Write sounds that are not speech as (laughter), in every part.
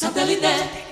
Satellite.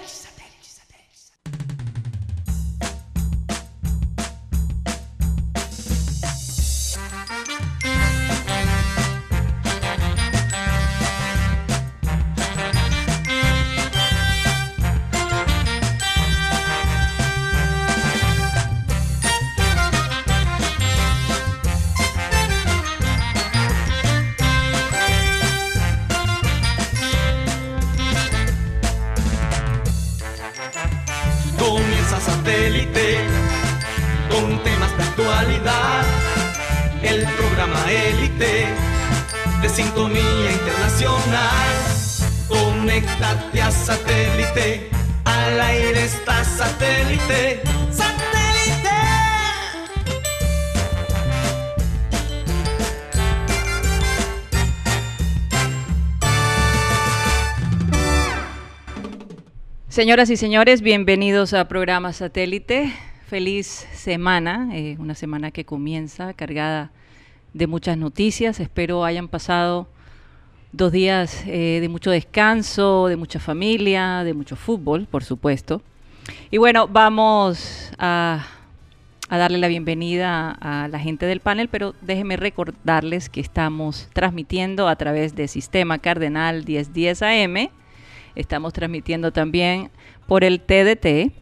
Señoras y señores, bienvenidos a programa Satélite. Feliz semana, eh, una semana que comienza cargada de muchas noticias. Espero hayan pasado dos días eh, de mucho descanso, de mucha familia, de mucho fútbol, por supuesto. Y bueno, vamos a, a darle la bienvenida a la gente del panel, pero déjenme recordarles que estamos transmitiendo a través de Sistema Cardenal 1010 AM. Estamos transmitiendo también por el TDT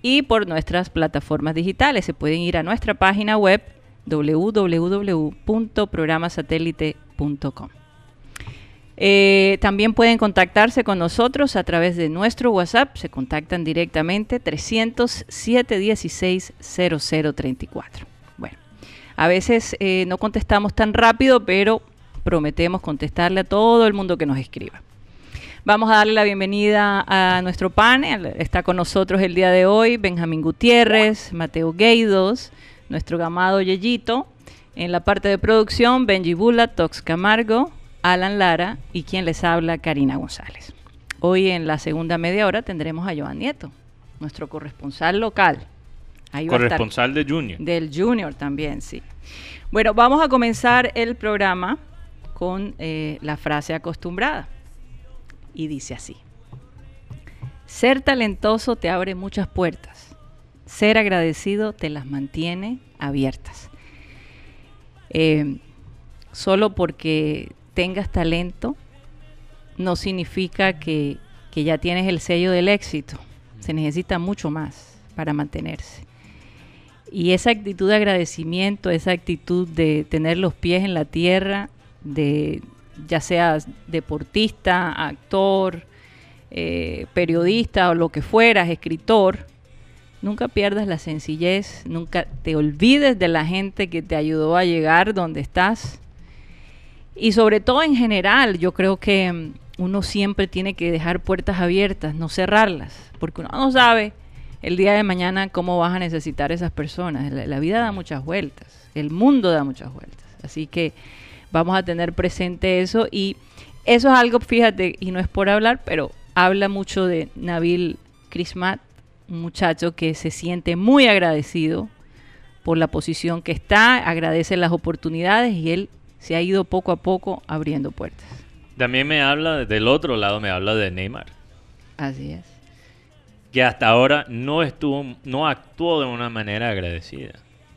y por nuestras plataformas digitales. Se pueden ir a nuestra página web www.programasatélite.com. Eh, también pueden contactarse con nosotros a través de nuestro WhatsApp. Se contactan directamente 307 16 0034. Bueno, a veces eh, no contestamos tan rápido, pero prometemos contestarle a todo el mundo que nos escriba. Vamos a darle la bienvenida a nuestro panel. Está con nosotros el día de hoy Benjamín Gutiérrez, Mateo Gueidos, nuestro gamado Yeyito. En la parte de producción, Benji Bula, Tox Camargo, Alan Lara y quien les habla, Karina González. Hoy en la segunda media hora tendremos a Joan Nieto, nuestro corresponsal local. Ahí. Corresponsal de Junior. Del Junior también, sí. Bueno, vamos a comenzar el programa con eh, la frase acostumbrada. Y dice así. Ser talentoso te abre muchas puertas. Ser agradecido te las mantiene abiertas. Eh, solo porque tengas talento no significa que, que ya tienes el sello del éxito. Se necesita mucho más para mantenerse. Y esa actitud de agradecimiento, esa actitud de tener los pies en la tierra, de ya seas deportista, actor, eh, periodista o lo que fueras, escritor, nunca pierdas la sencillez, nunca te olvides de la gente que te ayudó a llegar donde estás. Y sobre todo en general, yo creo que mm, uno siempre tiene que dejar puertas abiertas, no cerrarlas, porque uno no sabe el día de mañana cómo vas a necesitar esas personas. La, la vida da muchas vueltas, el mundo da muchas vueltas. Así que vamos a tener presente eso y eso es algo, fíjate, y no es por hablar, pero habla mucho de Nabil Krismat, un muchacho que se siente muy agradecido por la posición que está, agradece las oportunidades y él se ha ido poco a poco abriendo puertas. También me habla, del otro lado me habla de Neymar, Así es. que hasta ahora no estuvo, no actuó de una manera agradecida.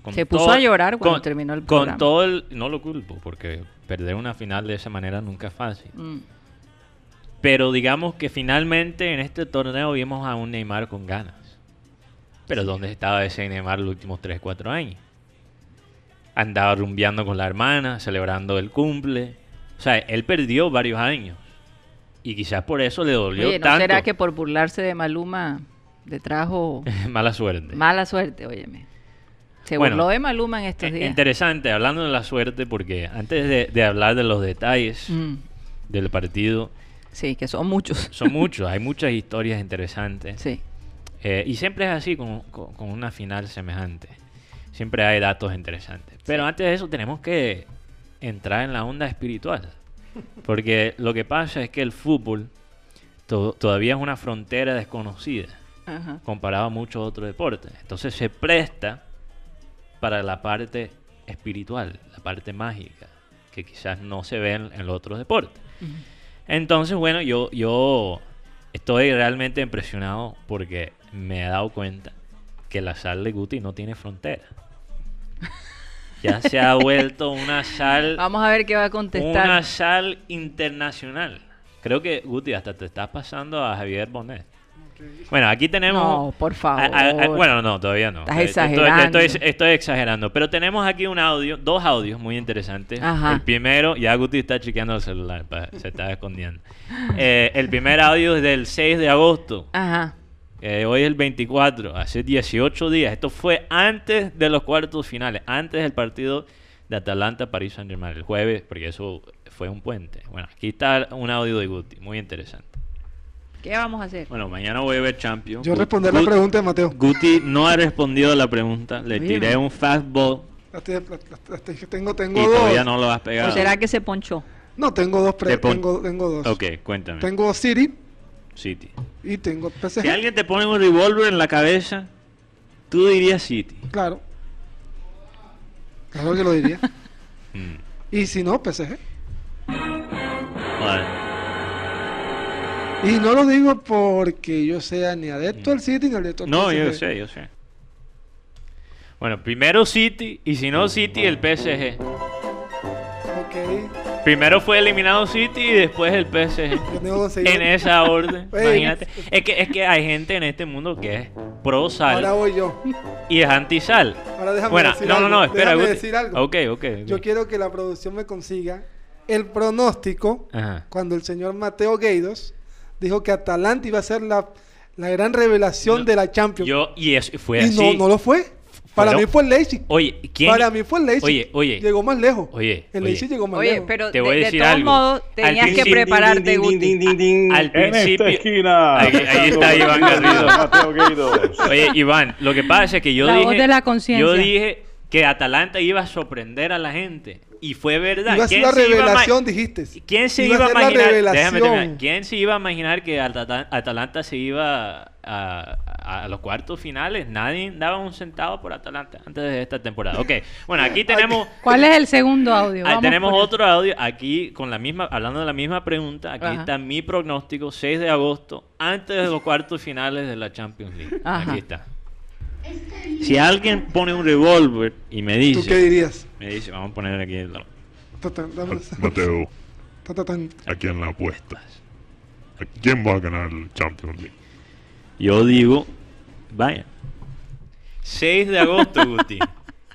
Con Se puso a llorar cuando terminó el programa. Con todo el, no lo culpo, porque perder una final de esa manera nunca es fácil. Mm, Pero digamos que finalmente en este torneo vimos a un Neymar con ganas. Pero ¿dónde estaba ese Neymar los últimos 3, 4 años? Andaba rumbeando con la hermana, celebrando el cumple. O sea, él perdió varios años. Y quizás por eso le dolió Oye, ¿no tanto. será que por burlarse de Maluma le trajo (laughs) Mala suerte. mala suerte? Óyeme. Se Bueno, burló de Maluma en estos Eh, días. Interesante, hablando de la suerte, porque antes de, de hablar de los detalles Mm, del partido, sí, que son muchos. son (laughs) muchos, hay muchas historias interesantes. Sí. Eh, y siempre es así con, con- con una final semejante. Siempre hay datos interesantes. Pero antes de eso tenemos que entrar en la onda espiritual. Porque lo que pasa es que el fútbol to- todavía es una frontera desconocida Ajá. comparado a muchos otros deportes. Entonces se presta para la parte espiritual, la parte mágica, que quizás no se ve en, en los otros deportes. Entonces, bueno, yo, yo estoy realmente impresionado porque me he dado cuenta que la sal de Guti no tiene frontera. Ya se ha vuelto una sal, (laughs) Vamos a ver qué va a contestar. una sal internacional. Creo que Guti hasta te estás pasando a Javier Bonet. Bueno, aquí tenemos No, por favor. a- a- a- bueno, no, todavía no. Estás Eh, estoy- exagerando. Estoy, estoy exagerando. Pero tenemos aquí un audio, dos audios muy interesantes. Ajá. El primero, ya Guti está chequeando el celular, pa- se está escondiendo. Eh, el primer audio es del 6 de agosto. Ajá. Eh, hoy es el 24, hace 18 días. Esto fue antes de los cuartos finales, antes del partido de Atalanta-París Saint-Germain, el jueves, porque eso fue un puente. Bueno, aquí está un audio de Guti, muy interesante. ¿Qué vamos a hacer? Bueno, mañana voy a ver Champions. Yo responder la Gu- pregunta de Mateo. Guti no ha respondido a la pregunta. Le Oye, tiré un fastball La la- la- Tengo, y tengo todavía no lo has pegado. ¿O será que se ponchó? No, tengo dos. pre- tengo, tengo dos. Ok, cuéntame. Tengo City City. y tengo PSG. Si alguien te pone un revólver en la cabeza, tú dirías City. Claro. Claro que lo diría. (laughs) Mm. y si no, PSG. Bueno, Y no lo digo porque yo sea ni adepto al City ni adepto al Mm. No, PSG. yo sé, yo sé. Bueno, primero City y si no City, el PSG. Ok. Primero fue eliminado City y después el PSG. (laughs) En esa orden, (laughs) Ey. imagínate. Es que, es que hay gente en este mundo que es pro Ahora sal voy yo. y es anti sal. Ahora déjame Bueno, decir no, no, algo. no, espera. Déjame decir algo. Ok, ok. ok. Yo quiero que la producción me consiga el pronóstico Ajá. cuando el señor Mateo Gueidos dijo que Atalanta iba a ser la, la gran revelación No, de la Champions. Yo, y eso fue y así. no, no lo fue. Para Fueron- mí fue el Leipzig. Oye, ¿quién? Para mí fue el Leipzig. Oye, oye. Llegó más lejos. Oye, El oye. Leipzig llegó más Oye, lejos. pero Te de, voy a de decir todos algo. modos tenías que prepararte, Guti. Al En principio. esta esquina. Ahí- ahí está Iván Garrido. (laughs) Oye, Iván, lo que pasa es que yo La dije. voz de la conciencia. Yo dije que Atalanta iba a sorprender a la gente. Y fue verdad. Iba a ser ¿Quién la se iba a ma- revelación, dijiste. ¿Quién se Iba a imaginar? Déjame terminar. ¿Quién se iba a imaginar que Atalanta se iba a, a- a los cuartos finales? Nadie daba un centavo por Atalanta antes de esta temporada. Ok, bueno, aquí (laughs) (laughs) tenemos. ¿Cuál es el segundo audio? Vamos tenemos otro audio aquí con la misma, hablando de la misma pregunta. Aquí Ajá. está mi pronóstico, 6 de agosto, antes de los cuartos finales de la Champions League. Ajá. Aquí está. Si alguien pone un revólver y me ¿Tú dice, qué dirías? me dice, vamos a poner aquí el Mateo, ta, ta, tan. ¿a quién la apuestas? ¿A quién va a ganar el Champions League? Yo digo, vaya. 6 de agosto, Guti.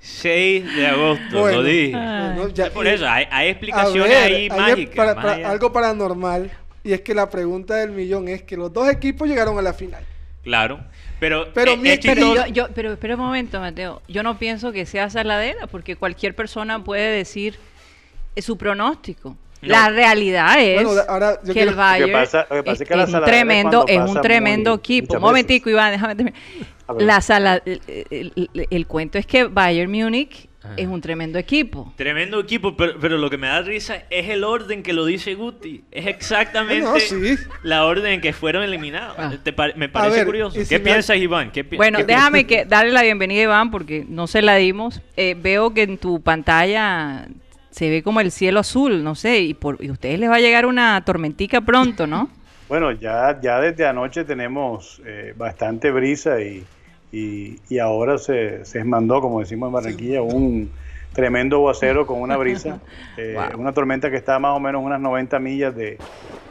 6 de agosto, Bueno. lo dije. Bueno, ya- por eso, hay, explicaciones ver, ahí hay mágicas. para- para- algo paranormal. Y es que la pregunta del millón es que los dos equipos llegaron a la final. Claro, pero, Pero eh, Pero, yo, yo- pero espera un momento, Mateo. Yo no pienso que sea saladera, porque cualquier persona puede decir eh, su pronóstico. No. La realidad es Bueno, ahora yo que el Bayern pasa- lo que pasa es, es que la es un tremendo, es un tremendo muy- equipo. Un momentico. Iván, déjame terminar. La sala, el, el- el- el cuento es que Bayern Múnich Ajá. es un tremendo equipo. Tremendo equipo, pero, pero lo que me da risa es el orden que lo dice Guti. Es exactamente No, sí. la orden en que fueron eliminados. Ah. Me parece ver, curioso. ¿Qué si me- piensas, Iván? ¿Qué pi- Bueno, qué déjame que darle la bienvenida a Iván porque no se la dimos. Eh, veo que en tu pantalla se ve como el cielo azul, no sé, y, por, y a ustedes les va a llegar una tormentica pronto, ¿no? (laughs) Bueno, ya, ya desde anoche tenemos eh, bastante brisa y, y, y ahora se, se mandó, como decimos en Barranquilla, un tremendo aguacero con una brisa. (laughs) eh, Wow. Una tormenta que está más o menos unas 90 millas de,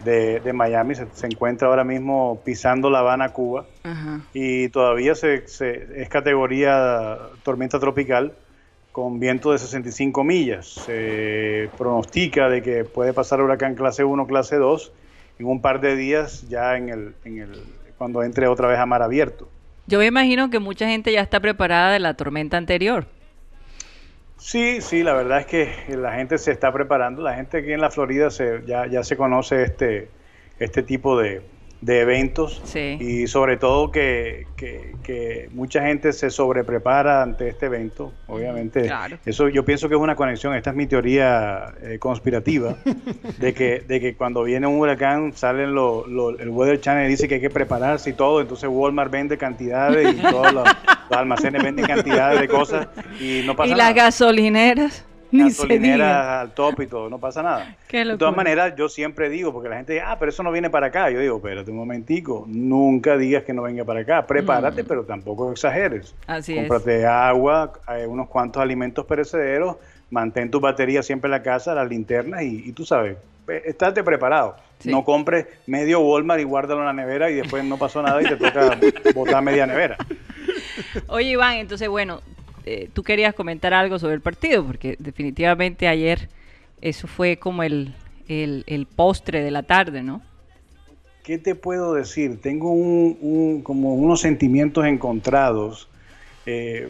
de, de Miami. Se, se encuentra ahora mismo pisando La Habana, Cuba. Ajá. y todavía se, se- es categoría tormenta tropical con viento de 65 millas. Se pronostica de que puede pasar huracán clase 1, clase 2 en un par de días ya en el, en el cuando entre otra vez a mar abierto. Yo me imagino que mucha gente ya está preparada de la tormenta anterior. Sí, sí, la verdad es que la gente se está preparando. La gente aquí en la Florida se, ya, ya se conoce este, este tipo de, de eventos Sí. y sobre todo que, que- que mucha gente se sobreprepara ante este evento. Obviamente, Claro. eso yo pienso que es una conexión. Esta es mi teoría eh, conspirativa (laughs) de que, de que cuando viene un huracán salen lo- lo- el Weather Channel dice que hay que prepararse y todo. Entonces Walmart vende cantidades y todos los, los almacenes venden cantidades de cosas y no pasa y las nada. gasolineras (laughs) diga. al top y todo, no pasa nada. De todas maneras, yo siempre digo, porque la gente dice, ah, pero eso no viene para acá. Yo digo, espérate un momentico, nunca digas que no venga para acá. Prepárate, Mm. pero tampoco exageres. Así es. Cómprate agua, eh, unos cuantos alimentos perecederos, mantén tu batería siempre en la casa, las linternas y, y tú sabes, estate preparado. Sí. No compres medio Walmart y guárdalo en la nevera y después no pasó nada y te toca (laughs) botar media nevera. Oye, Iván, entonces, bueno, eh, tú querías comentar algo sobre el partido, porque definitivamente ayer eso fue como el, el, el postre de la tarde, ¿no? ¿Qué te puedo decir? Tengo un, un- como unos sentimientos encontrados. Eh,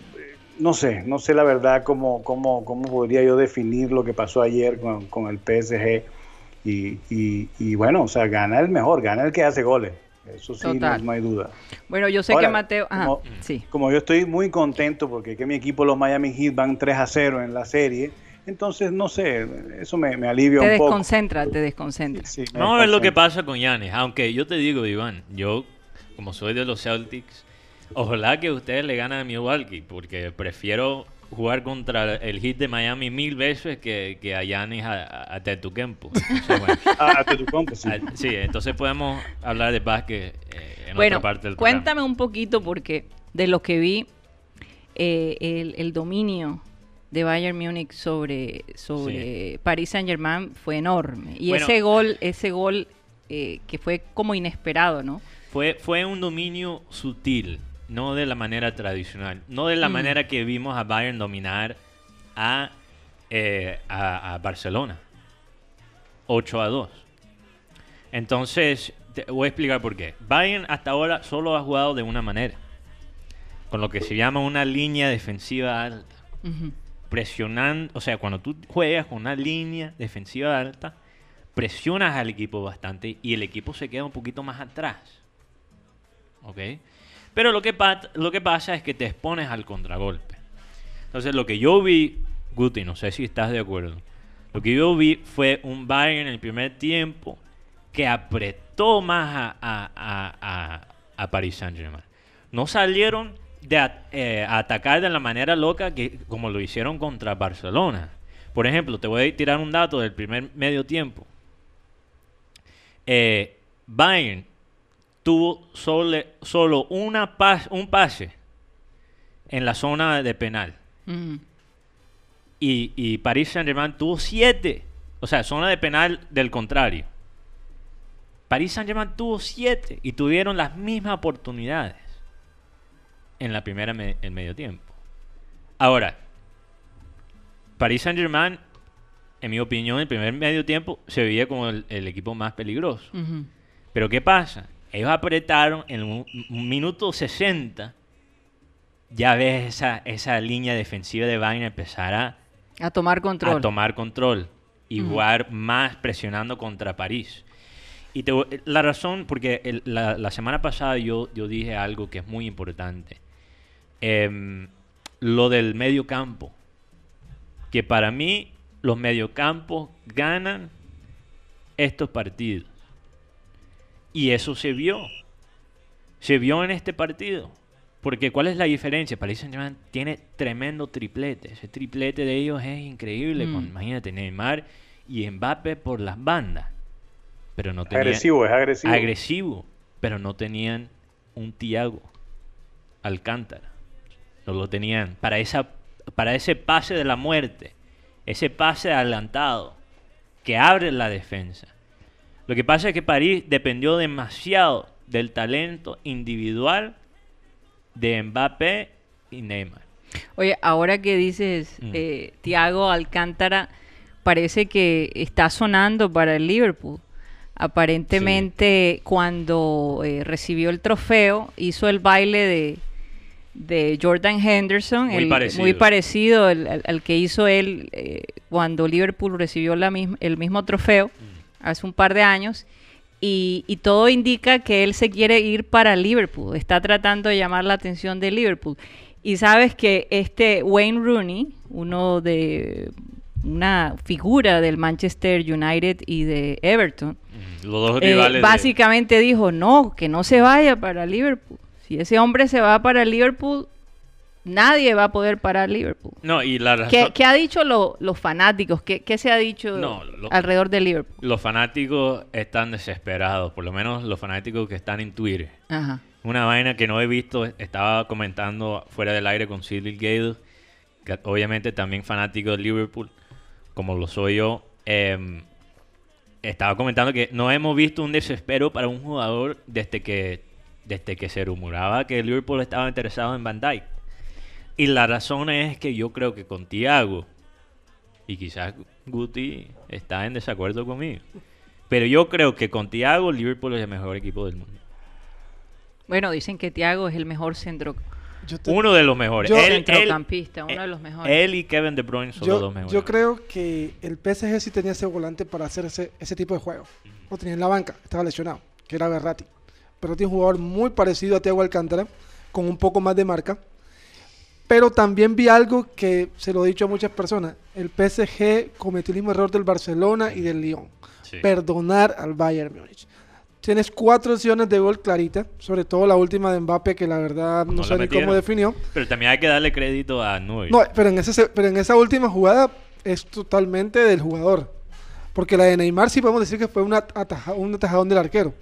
no sé, no sé la verdad cómo, cómo, cómo podría yo definir lo que pasó ayer con, con el PSG. Y, y- y bueno, o sea, gana el mejor, gana el que hace goles. Eso sí, no, Total. no hay duda. Bueno, yo sé Ahora, que Mateo... Ajá, como- sí. Como yo estoy muy contento porque que mi equipo, los Miami Heat, van 3 a 0 en la serie, entonces no sé, eso me, me alivia Te un poco. desconcentra, te desconcentra. Sí, me Vamos a ver lo que desconcentra. pasa con Yanis. Aunque yo te digo, Iván, yo, como soy de los Celtics, ojalá que ustedes le ganen a Milwaukee, porque prefiero jugar contra el hit de Miami mil veces que, que a Yanis a, a, a Tetocampo. (laughs) Entonces, bueno, Ah, Antetokounmpo, sí. ah, sí, entonces podemos hablar de básquet eh, en Bueno, otra parte del programa. cuéntame un poquito porque de lo que vi, eh, el, el dominio de Bayern Múnich sobre, sobre Paris Saint Germain fue enorme. Y Bueno. ese gol, ese gol eh, que fue como inesperado, ¿no? Fue, fue un dominio sutil, no de la manera tradicional, no de la Mm. manera que vimos a Bayern dominar a, eh, a, a Barcelona. 8 a 2. Entonces, te voy a explicar por qué. Bayern hasta ahora solo ha jugado de una manera, con lo que se llama una línea defensiva alta presionando, o sea, cuando tú juegas con una línea defensiva alta, presionas al equipo bastante y el equipo se queda un poquito más atrás. ¿Ok? Pero lo que, lo que pasa es que te expones al contragolpe. Entonces, lo que yo vi, Guti, no sé si estás de acuerdo, lo que yo vi fue un Bayern en el primer tiempo que apretó más a, a, a, a- Paris Saint-Germain. No salieron de eh, atacar de la manera loca que como lo hicieron contra Barcelona. Por ejemplo, te voy a tirar un dato del primer medio tiempo. Eh, Bayern tuvo solo, solo una pas- un pase en la zona de penal. Ujú. Y, y Paris Saint-Germain tuvo siete. O sea, zona de penal del contrario. Paris Saint-Germain tuvo siete y tuvieron las mismas oportunidades en la primera me- en medio tiempo. Ahora, Paris Saint-Germain, en mi opinión, el primer medio tiempo se veía como el, el equipo más peligroso. Ujú. Pero ¿qué pasa? Ellos apretaron en un, un minuto 60. Ya ves esa, esa línea defensiva de Bayern empezar a, A tomar control. a tomar control y jugar más presionando contra París. Y te la razón, porque el- la, la semana pasada yo, yo dije algo que es muy importante. Em, lo del medio campo. Que para mí los mediocampos ganan estos partidos. Y eso se vio. Se vio en este partido. Porque ¿cuál es la diferencia? Paris Saint-Germain tiene tremendo triplete. Ese triplete de ellos es increíble. Mm. Con, imagínate, Neymar y Mbappé por las bandas. Pero no tenían... Agresivo, es agresivo. agresivo, pero no tenían un Tiago Alcántara. No lo tenían para esa para ese pase de la muerte, ese pase adelantado que abre la defensa. Lo que pasa es que París dependió demasiado del talento individual de Mbappé y Neymar. Oye, ahora que dices Mm. eh, Thiago Alcántara, parece que está sonando para el Liverpool. Aparentemente, cuando eh, recibió el trofeo, hizo el baile de, de Jordan Henderson, Muy el- parecido. muy parecido al, al- al que hizo él eh, cuando Liverpool recibió la misma- el mismo trofeo Mm. Hace un par de años. Y, y todo indica que él se quiere ir para Liverpool. Está tratando de llamar la atención de Liverpool. Y sabes que este Wayne Rooney, uno de una figura del Manchester United y de Everton, Mm, Los dos eh, de- básicamente dijo, no, que no se vaya para Liverpool. Si ese hombre se va para Liverpool, nadie va a poder parar Liverpool. No, y la razón... ¿Qué, qué ha dicho lo- los fanáticos? ¿Qué, qué se ha dicho No, lo- alrededor de Liverpool? Los fanáticos están desesperados, por lo menos los fanáticos que están en Twitter. Ajá. Una vaina que no he visto, estaba comentando fuera del aire con Cyril Gale, que obviamente también fanático de Liverpool, como lo soy yo. em, estaba comentando que no hemos visto un desespero para un jugador desde que, desde que se rumoraba que Liverpool estaba interesado en Van Dijk. Y la razón es que yo creo que con Thiago, y quizás Guti está en desacuerdo conmigo, pero yo creo que con Thiago Liverpool es el mejor equipo del mundo. Bueno, dicen que Thiago es el mejor centro, Yo te- Uno de los mejores. Yo- Él- centrocampista, él- uno de los mejores. Él y Kevin De Bruyne son los dos mejores. yo creo que el PSG sí tenía ese volante para hacer ese, ese tipo de juego. Lo tenía en la banca, estaba lesionado, que era Berratti. Pero tiene un jugador muy parecido a Thiago Alcántara, con un poco más de marca. Pero también vi algo que se lo he dicho a muchas personas. El PSG cometió el mismo error del Barcelona y del Lyon. Sí. Perdonar al Bayern Múnich. Tienes cuatro opciones de gol clarita, sobre todo la última de Mbappé, que la verdad no, No sé ni cómo definió. Pero también hay que darle crédito a Neuer. No, pero en, ese, se- pero en esa última jugada es totalmente del jugador. Porque la de Neymar sí podemos decir que fue una ataja- un atajadón del arquero.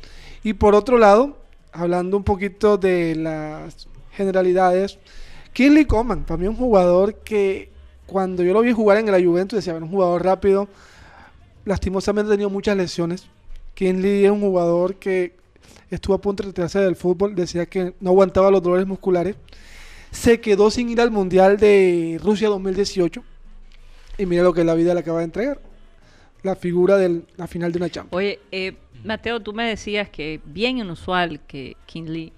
Y por otro lado, hablando un poquito de las generalidades, Kinley Coman, para mí un jugador que cuando yo lo vi jugar en la Juventus decía, "Bueno, un jugador rápido, lastimosamente ha tenido muchas lesiones. Kinley es un jugador que estuvo a punto de retirarse del fútbol, decía que no aguantaba los dolores musculares se quedó sin ir al Mundial de Rusia 2018. Y mira lo que la vida le acaba de entregar. La figura de la final de una Champions. Oye, eh, Mateo, tú me decías que bien inusual que Kinley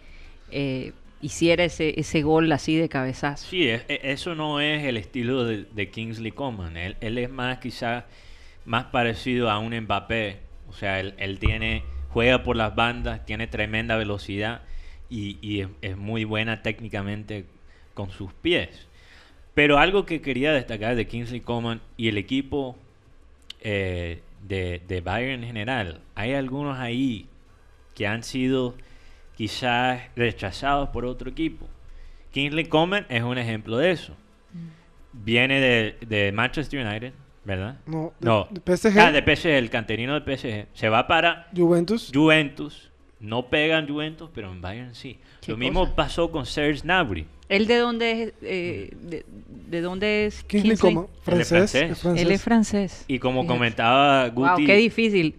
eh, hiciera ese, ese gol así de cabezazo. Sí, es- e- eso no es el estilo de, Kingsley Coman. Él, él es más quizás más parecido a un Mbappé. O sea, él, él tiene juega por las bandas, tiene tremenda velocidad y, y es, es muy buena técnicamente con sus pies. Pero algo que quería destacar de Kingsley Coman y el equipo eh, de, de Bayern en general, hay algunos ahí que han sido quizás rechazados por otro equipo. Kingsley Coman es un ejemplo de eso. Viene de, de Manchester United, ¿verdad? No, de- No. de PSG. Ah, de PSG, el canterino del PSG. Se va para Juventus. Juventus. No pega en Juventus, pero en Bayern sí. Lo mismo cosa. pasó con Serge Gnabry. ¿Él de dónde es? eh, de, de dónde es Kingsley? Coman. Él Francés. francés. es francés. Él es francés. Y como Fíjate. comentaba Wow, Guti... qué difícil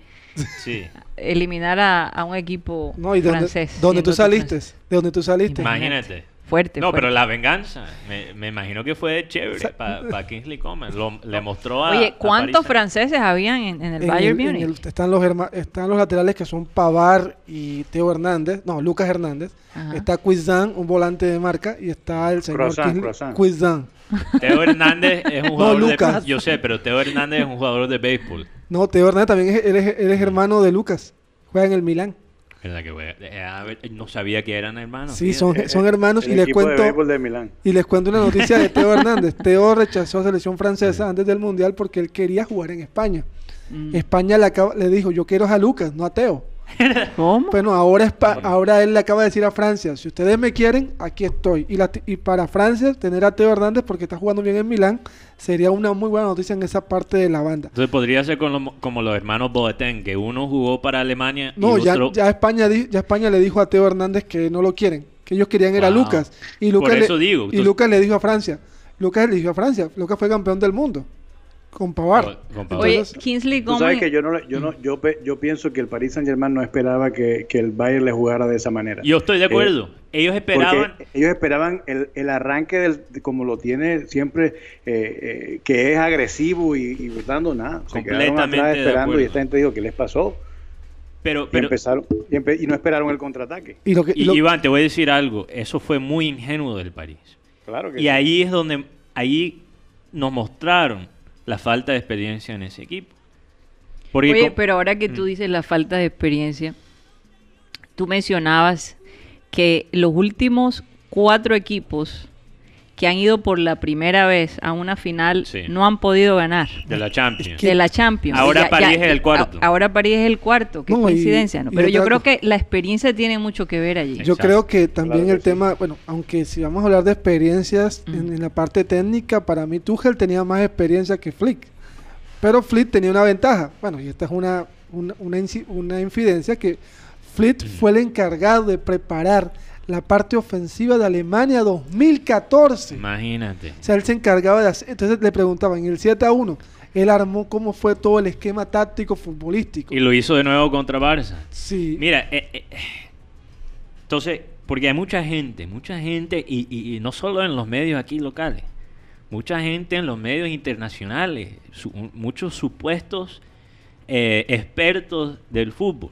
sí. eliminar a, a un equipo No, y de donde, francés. donde tú saliste. De donde tú saliste. Imagínate. Fuerte, No, fuerte. pero la venganza, me, me imagino que fue chévere para Kingsley Coman. Lo- le mostró a. Oye, ¿cuántos franceses habían en, en el En Bayern el- en Múnich? el- están, los herma- están los laterales que son Pavar y Teo Hernández. No, Lucas Hernández. Ajá. Está Cuizan, un volante de marca. Y está el señor. Cuizan. Teo Hernández es un jugador Lucas. de. Yo sé, pero Teo Hernández es un jugador de béisbol. No, Teo Hernández también es, él es, él es hermano de Lucas. Juega en el Milán. ¿Verdad que fue? Eh, no sabía que eran hermanos. Sí, son, (laughs) son hermanos. El Y les de cuento. de Milán. Y les cuento una noticia de Teo (laughs) Hernández. Teo rechazó a selección francesa antes del Mundial porque él quería jugar en España. Mm. España le, acaba- le dijo, yo quiero a Lucas, no a Teo. (laughs) ¿Cómo? Bueno, ahora, Espa- Bueno. ahora él le acaba de decir a Francia, si ustedes me quieren, aquí estoy. Y, la- y para Francia, tener a Teo Hernández porque está jugando bien en Milán, sería una muy buena noticia en esa parte de la banda. Entonces podría ser con lo- como los hermanos Boateng, que uno jugó para Alemania No, y ya, otro... ya, España, ya España le dijo a Teo Hernández que no lo quieren, que ellos querían era a Wow. Lucas. Y Lucas, Por le, eso digo, y entonces- Lucas le dijo a Francia, Lucas le dijo a Francia, Lucas fue campeón del mundo con Pavar. Con- Pavard. Oye, Kingsley Tú Coman. sabes que yo no, yo no, yo, pienso que el Paris Saint Germain no esperaba que, que el Bayern le jugara de esa manera. Yo estoy de acuerdo. Ellos esperaban... ellos esperaban el, el arranque del, de como lo tiene siempre, eh, eh, que es agresivo y, y dando nada. Se quedaron Completamente atrás esperando y esta gente dijo, ¿qué les pasó? Pero, Y, empezaron, y, empe- y no esperaron el contraataque. Y lo que, y y, lo- Iván, te voy a decir algo. Eso fue muy ingenuo del París. Claro que Y sí. ahí es donde ahí nos mostraron la falta de experiencia en ese equipo. Porque Oye, pero ahora que Mm. tú dices la falta de experiencia, tú mencionabas que los últimos cuatro equipos que han ido por la primera vez a una final Sí. no han podido ganar De la Champions. de la Champions. Ahora París es el cuarto. a- ahora París es el cuarto, qué No, y- coincidencia, Pero yo creo que la experiencia tiene mucho que ver allí. Yo Exacto. creo que también Claro el que sí. tema, bueno, aunque si vamos a hablar de experiencias en, Mm. en la parte técnica, para mí Tuchel tenía más experiencia que Flick. Pero Flick tenía una ventaja. Bueno, y esta es una, una, una, inci- una infidencia que Flick fue el encargado de preparar la parte ofensiva de Alemania 2014. Imagínate. O sea, él se encargaba de hacer. Entonces le preguntaban, en el 7 a 1, él armó cómo fue todo el esquema táctico futbolístico. Y lo hizo de nuevo contra Barça. Sí. Mira, eh, eh, entonces, porque hay mucha gente, mucha gente, y, y- y no solo en los medios aquí locales, mucha gente en los medios internacionales, su- muchos supuestos eh, expertos del fútbol,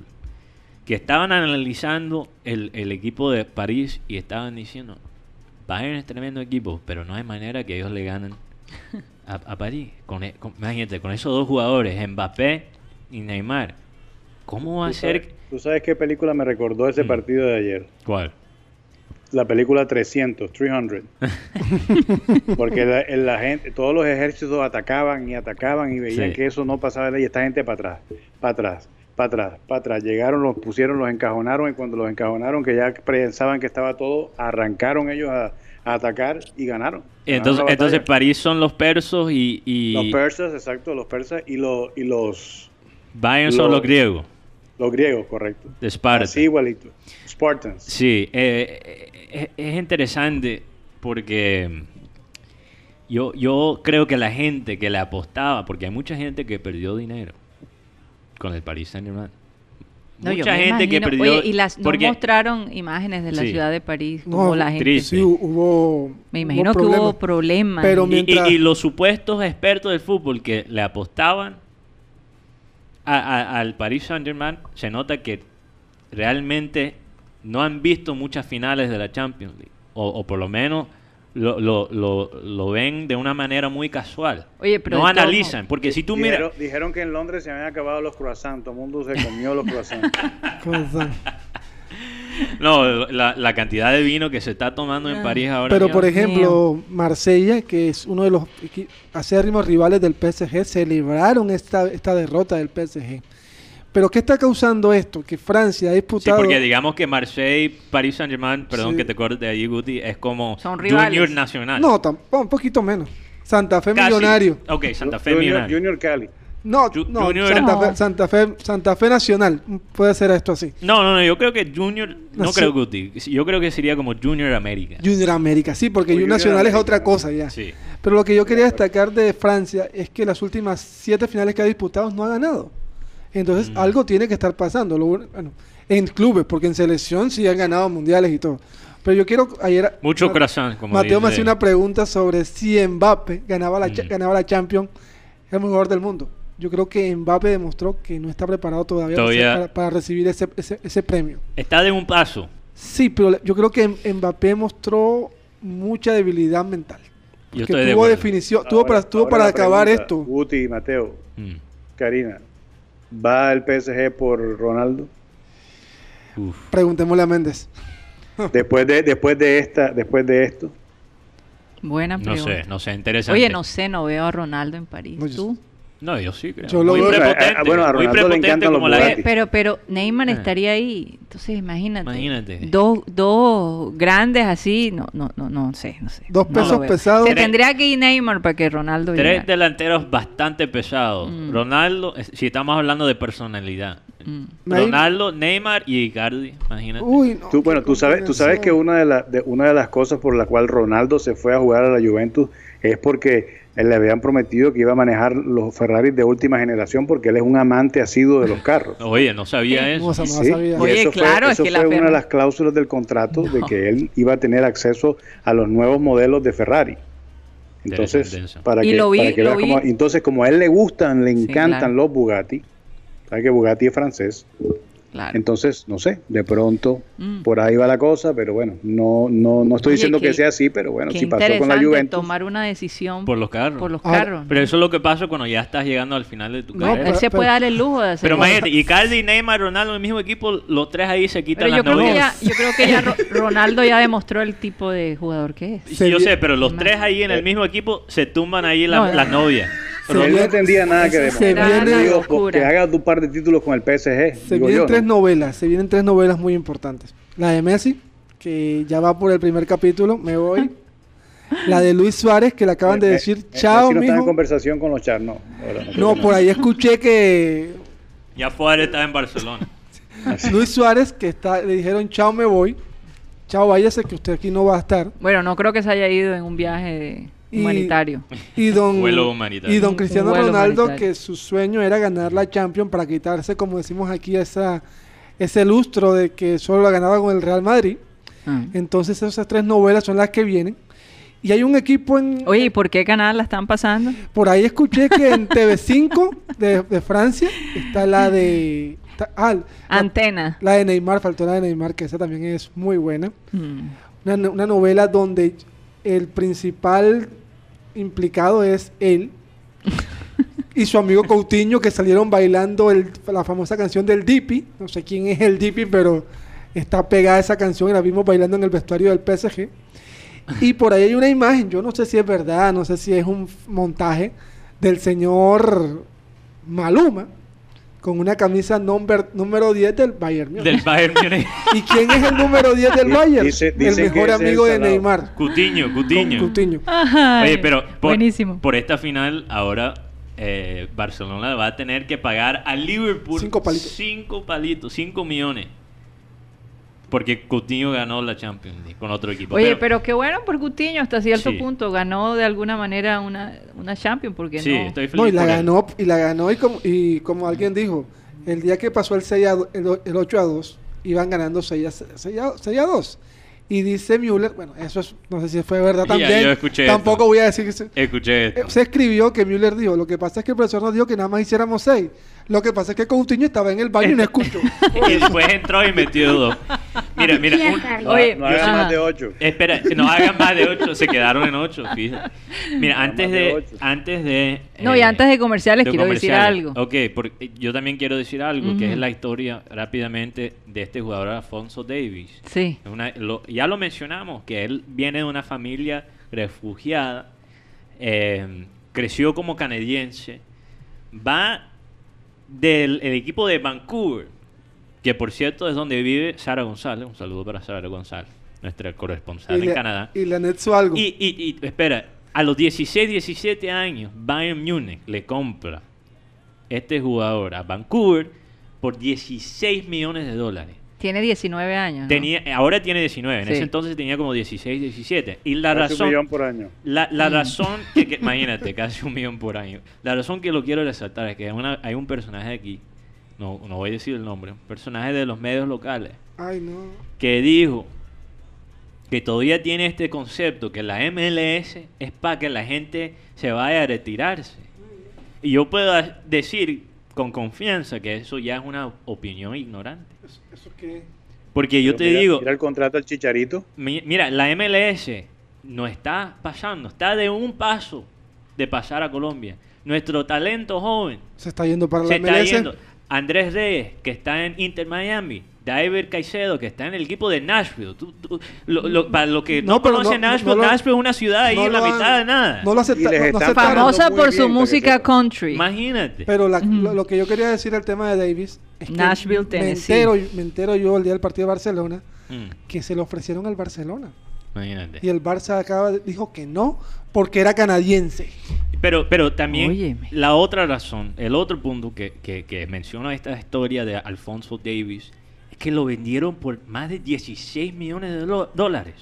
que estaban analizando el, el equipo de París y estaban diciendo, Bayern es tremendo equipo, pero no hay manera que ellos le ganen a, a París. Con, e- con- imagínate, con esos dos jugadores, Mbappé y Neymar. ¿Cómo va a ¿Tú sabes, ser? tú sabes qué película me recordó ese Mm. partido de ayer? ¿Cuál? La película 300, 300. (laughs) Porque la, la gente, todos los ejércitos atacaban y atacaban y veían Sí. que eso no pasaba ley. Esta gente para atrás, para atrás, para atrás, para atrás. Llegaron, los pusieron, los encajonaron y cuando los encajonaron, que ya pensaban que estaba todo, arrancaron ellos a, a atacar y ganaron. Entonces, entonces. París son los persos y, y los persas, exacto, los persas y, los y los, Bayern son los- griegos, los griegos, correcto. de Esparta. Así igualito. Spartans. Sí, eh, eh, es interesante porque yo, yo creo que la gente que le apostaba, porque hay mucha gente que perdió dinero con el Paris Saint Germain. No, mucha gente que perdió. Oye, y las, no porque- mostraron imágenes de la Sí. ciudad de París, No, como la gente... triste. Sí, hubo. Me hubo imagino que problemas. hubo problemas. Pero y- Y, y- mientras- y los supuestos expertos del fútbol que le apostaban a- a- al Paris Saint Germain, se nota que realmente no han visto muchas finales de la Champions League. O, o por lo menos lo, lo- lo- lo ven de una manera muy casual. Oye, pero no analizan, porque si tú dijeron, miras... dijeron que en Londres se habían acabado los croissants, todo el mundo se comió los croissants. (laughs) (laughs) No, la, la cantidad de vino que se está tomando en Ah. París ahora. Pero por ejemplo, Marsella, que es uno de los acérrimos rivales del PSG, celebraron esta, esta derrota del PSG. Pero ¿qué está causando esto? Que Francia ha Sí, disputado... porque digamos que Marseille, Paris Saint Germain, perdón Sí. que te corte ahí, Guti, es como Son rivales. Junior Nacional. No, un poquito menos. Santa Fe Casi. Millonario. Ok, Santa Fe Junior, Millonario. Junior Cali. No, Ju- no, Junior- Santa, No. Fe, Santa, Fe, Santa Fe Nacional. Puede ser esto así. No, no, no, yo creo que Junior, no No, creo sí. Guti, yo creo que sería como Junior América. Junior América, sí, porque Junior Junior Nacional es otra cosa ya. Sí. Pero lo que yo quería destacar de Francia es que las últimas siete finales que ha disputado no ha ganado. Entonces Mm. algo tiene que estar pasando. Lo bueno, bueno, en clubes, porque en selección sí han ganado mundiales y todo. Pero yo quiero ayer Mucho Ma- corazón, como Mateo me hacía una pregunta sobre si Mbappé ganaba la, cha- Mm. ganaba la Champions, el mejor del mundo. Yo creo que Mbappé demostró que no está preparado todavía, para Todavía- ser- para, para recibir ese, ese, ese premio. Está de un paso. Sí, pero yo creo que Mbappé mostró mucha debilidad mental. Yo Que estoy tuvo definición, tuvo Ahora- para, tuvo para acabar pregunta, esto. Guti, Mateo, Mm. Karina, ¿va el PSG por Ronaldo? Uf. Preguntémosle a Méndez. Después de, después de esta, después de esto, Buena No pregunta. sé, no sé, interesante. Oye, no sé, no veo a Ronaldo en París. No, ¿Tú? No, yo sí creo. Yo lo muy veo- prepotente, Ah, bueno, a muy Ronaldo le prepotente encantan como los la. Pero, pero Neymar Ah. estaría ahí. Entonces, imagínate. Imagínate. Dos, dos grandes así. No, no, no, no sé, no sé. Dos pesos pesados. Se tendría que ir Neymar para que Ronaldo Tres llegara. delanteros bastante pesados. Mm. Ronaldo, si estamos hablando de personalidad. Mm. Ronaldo, Neymar y Icardi, imagínate. Uy, no, tú, bueno, tú sabes, tú sabes que una de, la- de- una de las cosas por la cual Ronaldo se fue a jugar a la Juventus es porque él le habían prometido que iba a manejar los Ferraris de última generación porque él es un amante asiduo de los carros. (laughs) Oye, no sabía No, eso. o sea, no Sí, sabía. Oye, eso claro, fue, es eso que la fue una de las cláusulas del contrato de que él iba a tener acceso a los nuevos modelos de Ferrari. Entonces, para que, lo vi- para que entonces como a él le gustan, le Sí, encantan claro. los Bugatti, sabes que Bugatti es francés, Claro. Entonces, no sé, de pronto Mm. por ahí va la cosa, pero bueno, no, no, no estoy Oye, diciendo qué- que sea así, pero bueno, Qué si pasó con la interesante Juventus. tomar una decisión Por los carros. por los Ahora, carros. Pero ¿no? eso es lo que pasa cuando ya estás llegando al final de tu No, carrera. Él pero- se puede pero- dar el lujo de hacer Pero imagínate, Icardi, Neymar, Ronaldo en el mismo equipo, los tres ahí se quitan Pero yo las creo, que novias. ya, yo creo que ya Ro- (laughs) Ronaldo ya demostró el tipo de jugador que es. Sí, yo sé, pero los No. tres ahí en el mismo equipo se tumban ahí la- No, las novias. Se Él no viene- entendía nada que se viene- Digo, locura. que haga tu par de títulos con el PSG. Se digo vienen yo, tres ¿no? novelas, se vienen tres novelas muy importantes. La de Messi, que ya va por el primer capítulo, me voy. (laughs) La de Luis Suárez, que le acaban de decir, me- chao, no está en mijo. conversación con los char, no. ahora por ahí escuché que Ya Fuárez está en Barcelona. (laughs) Luis Suárez, que está, le dijeron, chao, me voy. Chao, váyase, que usted aquí no va a estar. Bueno, no creo que se haya ido en un viaje de- Y- humanitario. Y don, (laughs) Vuelo humanitario. y don Cristiano vuelo Ronaldo, que su sueño era ganar la Champions para quitarse, como decimos aquí, esa, ese lustro de que solo la ganaba con el Real Madrid. Ah. Entonces esas tres novelas son las que vienen. Y hay un equipo en... Oye, ¿y por qué canal la están pasando? Por ahí escuché que en (laughs) TV5 de, de Francia está la de... está- ah, la, Antena. la de Neymar, faltó la de Neymar, que esa también es muy buena. Mm. Una, una novela donde el principal implicado es él y su amigo Coutinho que salieron bailando la famosa canción del Dipi. No sé quién es el Dipi, pero está pegada esa canción y la vimos bailando en el vestuario del PSG. Y por ahí hay una imagen, yo no sé si es verdad, no sé si es un montaje del señor Maluma con una camisa number- número 10 del Bayern Múnich. Del Bayern Múnich. (laughs) ¿Y quién es el número 10 del Bayern? dice- el mejor amigo el de. Neymar. Cutiño, Con Cutiño. Coutinho. Ay, Oye, pero por, buenísimo. por esta final, ahora eh, Barcelona va a tener que pagar a Liverpool Cinco palitos. cinco palitos, cinco millones. Porque Coutinho ganó la Champions League con otro equipo. Oye, pero, qué bueno por Coutinho hasta cierto Sí. punto ganó de alguna manera una, una Champions porque sí, no. estoy feliz No, y la ganó, y la ganó y como, y como alguien dijo, el día que pasó el, 6 a do- el, el 8 a 2, iban ganando 6 a, 6 a, 6 a 2. Y dice Müller, bueno, eso es, no sé si fue verdad Ya, también. yo escuché Tampoco esto. voy a decir que se, Escuché esto. se escribió que Müller dijo, lo que pasa es que el profesor nos dijo que nada más hiciéramos 6. Lo que pasa es que Coutinho estaba en el baño y no (laughs) escuchó. y después entró y metió dos. Mira, mira. un- No, Oye, no hagan ajá. más de ocho. Espera, no hagan más de ocho, se quedaron en ocho, fíjate. Mira, antes de antes de... No, y eh, antes de comerciales quiero decir algo. Ok, porque yo también quiero decir algo, que es la historia rápidamente de este jugador Alfonso Davis. Sí. Es una- lo- ya lo mencionamos, que él viene de una familia refugiada, eh, creció como canadiense, va del el equipo de Vancouver, que por cierto es donde vive Sara González, un saludo para Sara González, nuestra corresponsal y, en le, Canadá. y le anexó algo. Y, y- y, espera, a los 16, 17 años, Bayern Múnich le compra este jugador a Vancouver por 16 millones de dólares. Tiene 19 años. ¿no? Tenía, ahora tiene 19, en Sí. ese entonces tenía como 16, 17. Y la Casi un millón razón, por año. la, Mm. la razón que, que- imagínate, casi un millón por año. La razón que lo quiero resaltar es que hay, una- hay un personaje aquí, no, no voy a decir el nombre, un personaje de los medios locales, Ay, no. que dijo que todavía tiene este concepto que la MLS es para que la gente se vaya a retirarse. Y yo puedo decir con confianza que eso ya es una opinión ignorante. Eso, eso que... Porque yo Pero te mira- digo, Mira el contrato al Chicharito. mi- mira, la MLS no está pasando, está de un paso de pasar a Colombia. Nuestro talento joven Se está yendo para se la está MLS. yendo. Andrés Reyes, que está en Inter Miami. David Caicedo, que está en el equipo de Nashville. Tú- tú- lo- lo- para los que no, no- Nashville, no lo- Nashville es una ciudad ahí no en la lo han- mitad de nada. No lo acepta, Famosa por su música country. Imagínate. Pero la- lo, lo que yo quería decir al tema de Davis es que Nashville, me Tennessee. entero, me entero yo el día del partido de Barcelona Mm, que se lo ofrecieron al Barcelona. imagínate. Y el Barça acaba de- dijo que no porque era canadiense. Pero, pero también Óyeme. la otra razón, el otro punto que, que, que menciona esta historia de Alfonso Davis que lo vendieron por más de 16 millones de dólares.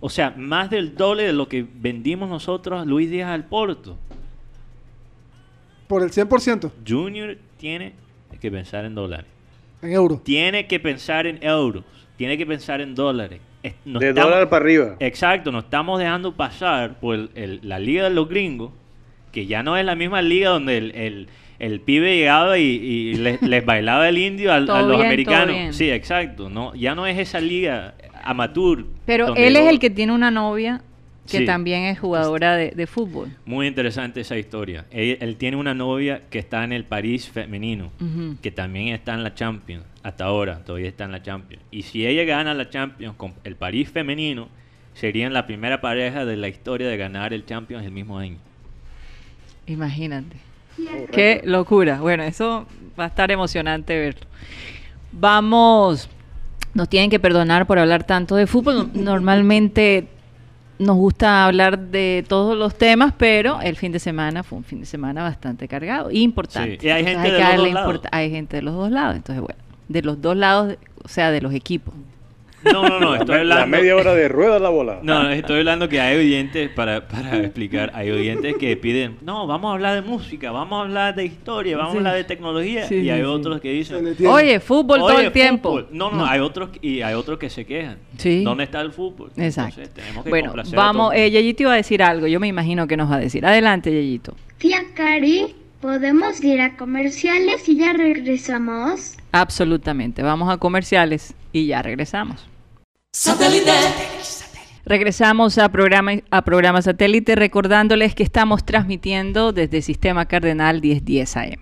O sea, más del doble de lo que vendimos nosotros a Luis Díaz al Porto. Por el 100% Junior tiene que pensar en dólares. en euro. Tiene que pensar en euros. Tiene que pensar en dólares. De estamos- dólar para arriba. Exacto, nos estamos dejando pasar por el- el- la liga de los gringos, que ya no es la misma liga donde el, el- el pibe llegaba y, y les, les bailaba el indio a los bien, americanos. Sí, exacto. No, ya no es esa liga amateur. Pero él es el que tiene una novia que Sí. también es jugadora de, de fútbol. Muy interesante esa historia. Él, él tiene una novia que está en el París femenino, que también está en la Champions. Hasta ahora, todavía está en la Champions. Y si ella gana la Champions con el París femenino, serían la primera pareja de la historia de ganar el Champions el mismo año. Imagínate. Qué locura. Bueno, eso va a estar emocionante verlo. Vamos, nos tienen que perdonar por hablar tanto de fútbol. Normalmente nos gusta hablar de todos los temas, pero el fin de semana fue un fin de semana bastante cargado e importante. Sí, y hay Entonces gente de los dos lados. Hay gente de los dos lados. Entonces, bueno, de los dos lados, o sea, de los equipos. No, no, no, estoy me- la hablando... media hora de rueda la bola. No, no, estoy hablando que hay oyentes, para, para explicar, hay oyentes que piden, no, vamos a hablar de música, vamos a hablar de historia, vamos Sí. a hablar de tecnología, Sí, y hay sí. otros que dicen. Oye, fútbol todo "Oye, el tiempo. fútbol". No, no, hay otros y hay otros que se quejan. Sí. ¿Dónde está el fútbol? Exacto. Entonces, tenemos que Bueno, vamos, eh. Yeyito iba a decir algo, yo me imagino que nos va a decir. Adelante, Yeyito. Tía Cari, ¿podemos ir a comerciales y ya regresamos? Absolutamente. Vamos a comerciales y ya regresamos. Regresamos a programa, a programa satélite recordándoles que estamos transmitiendo desde Sistema Cardenal 1010 AM.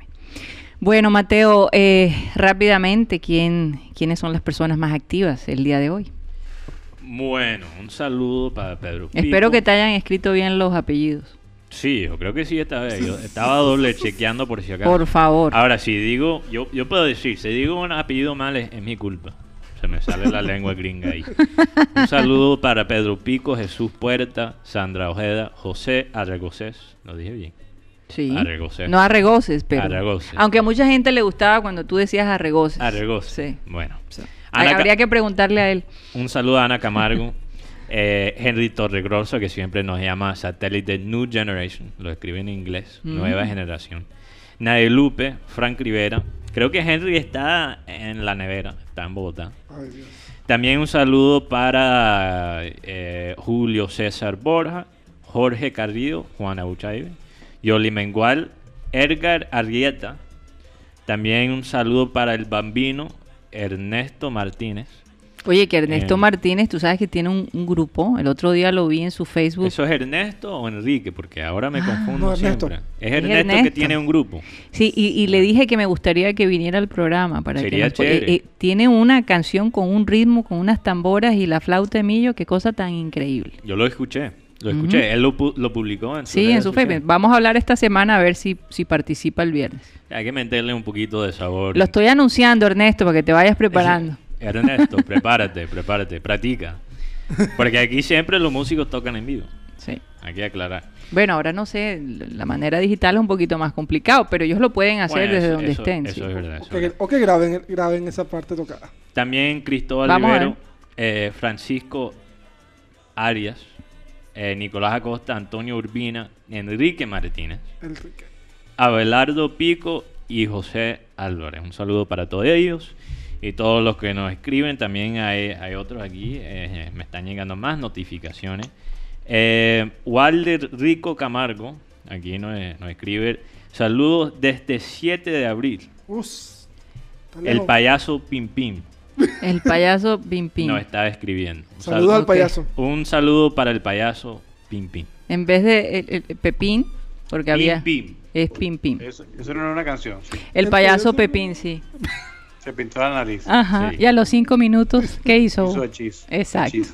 Bueno, Mateo, eh, rápidamente, ¿quién, ¿quiénes son las personas más activas el día de hoy? Bueno, un saludo para Pedro Espero que te hayan escrito bien los apellidos. Sí, yo creo que sí esta vez. Yo estaba doble chequeando por si acaso. Por favor. Ahora, si digo, yo, yo puedo decir, si digo un apellido mal es, es mi culpa. Se me sale la lengua gringa ahí. Un saludo para Pedro Pico, Jesús Puerta, Sandra Ojeda, José Arregocés. Lo dije bien. Sí. Arregoces. No arregoces, pero. Arregoces. Aunque a mucha gente le gustaba cuando tú decías arregoces. Arregocés. Sí. Bueno. Sí. Habría que preguntarle a él. Un saludo a Ana Camargo. (laughs) eh, Henry Torregrosa, que siempre nos llama satélite New Generation. Lo escribe en inglés. Mm. Nueva generación. Nadie Lupe, Frank Rivera. Creo que Henry está en la nevera. Está en Bogotá. También un saludo para eh, Julio César Borja, Jorge Carrillo, Juana Buchaibe, Yoli Mengual, Edgar Arrieta. También un saludo para el bambino Ernesto Martínez. Oye, que Ernesto Eh. Martínez, tú sabes que tiene un, un grupo. El otro día lo vi en su Facebook. ¿Eso es Ernesto o Enrique? Porque ahora me confundo no, Ernesto. siempre. Es Es Ernesto, que tiene un grupo. Sí, y, y le dije que me gustaría que viniera al programa para Sería que nos- chévere. eh, eh, tiene una canción con un ritmo, con unas tamboras y la flauta de millo, qué cosa tan increíble. Yo lo escuché. Lo escuché. Él lo, pu- lo publicó en su Sí, en su Facebook. Vamos a hablar esta semana a ver si, si participa el viernes. Hay que meterle un poquito de sabor. Lo estoy anunciando, Ernesto, para que te vayas preparando. Ernesto, (laughs) prepárate, prepárate, practica. Porque aquí siempre los músicos tocan en vivo. Sí. Hay que aclarar. Bueno, ahora no sé, la manera digital es un poquito más complicado, pero ellos lo pueden hacer Bueno, desde eso- donde eso- estén. Eso sí. es verdad. O que, es verdad. o que graben, graben esa parte tocada. También Cristóbal Vamos Rivero, eh, Francisco Arias, eh, Nicolás Acosta, Antonio Urbina, Enrique Martínez, Enrique. Abelardo Pico y José Álvarez. Un saludo para todos ellos y todos los que nos escriben. También hay, hay otros aquí, eh, me están llegando más notificaciones. Eh, Walder Rico Camargo, aquí nos, nos escribe, saludos desde 7 de abril. Está El payaso Pim Pim El payaso Pim Pim. nos está escribiendo. Un Saludos al Ok. payaso. Un saludo para el payaso Pim Pim. En vez de el- el Pepín, porque había... Pim. Es Pim Pim. Eso, eso no era una canción. sí. El El payaso payaso- Pepín, sí. (laughs) Se pintó la nariz. Ajá. Sí. Y a los cinco minutos, ¿qué (laughs) hizo? Hizo hechis. Exacto. (laughs)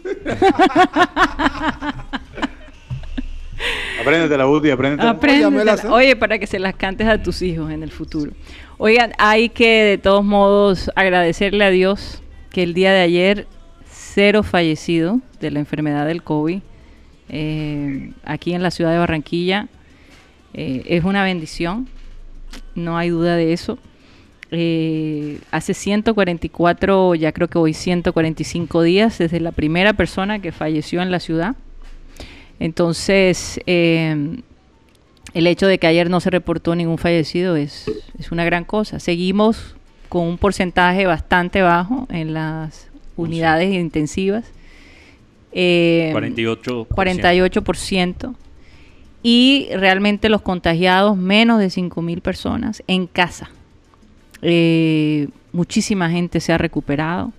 Apréndete la Woody, apréndete. Apréndetelas. ¿eh? Oye, para que se las cantes a tus hijos en el futuro. Oigan, hay que de todos modos agradecerle a Dios que el día de ayer cero fallecido de la enfermedad del COVID eh, aquí en la ciudad de Barranquilla. Eh, es una bendición, no hay duda de eso. Eh, hace 144, ya creo que hoy 145 días desde la primera persona que falleció en la ciudad. Entonces, eh, el hecho de que ayer no se reportó ningún fallecido es, es una gran cosa. Seguimos con un porcentaje bastante bajo en las unidades intensivas. Eh, 48%. 48%. y realmente los contagiados, menos de 5 mil personas en casa. Eh, muchísima gente se ha recuperado.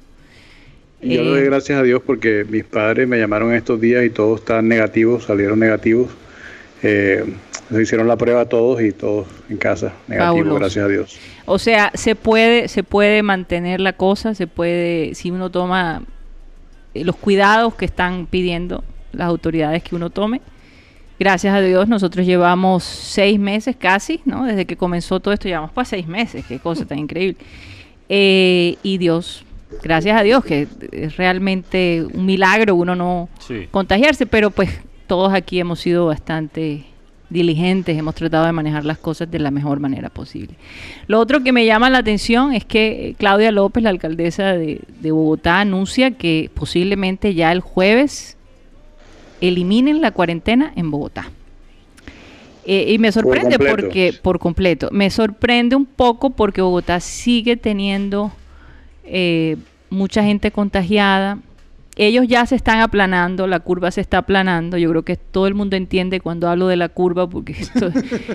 Yo le doy Eh, gracias a Dios porque mis padres me llamaron estos días y todos están negativos, salieron negativos. Eh, se hicieron la prueba todos y todos en casa negativos, Fabuloso. gracias a Dios. O sea, se puede, se puede mantener la cosa, se puede, si uno toma eh, los cuidados que están pidiendo las autoridades que uno tome. Gracias a Dios, nosotros llevamos seis meses casi, ¿no? Desde que comenzó todo esto, llevamos para seis meses, qué cosa tan increíble. Eh, y Dios, gracias a Dios, que es realmente un milagro uno no Sí. contagiarse, pero pues todos aquí hemos sido bastante diligentes, hemos tratado de manejar las cosas de la mejor manera posible. Lo otro que me llama la atención es que Claudia López, la alcaldesa de, de Bogotá, anuncia que posiblemente ya el jueves eliminen la cuarentena en Bogotá. Eh, y me sorprende completo. porque por completo, me sorprende un poco porque Bogotá sigue teniendo eh, mucha gente contagiada. Ellos ya se están aplanando, la curva se está aplanando. Yo creo que todo el mundo entiende cuando hablo de la curva, porque (laughs) esto-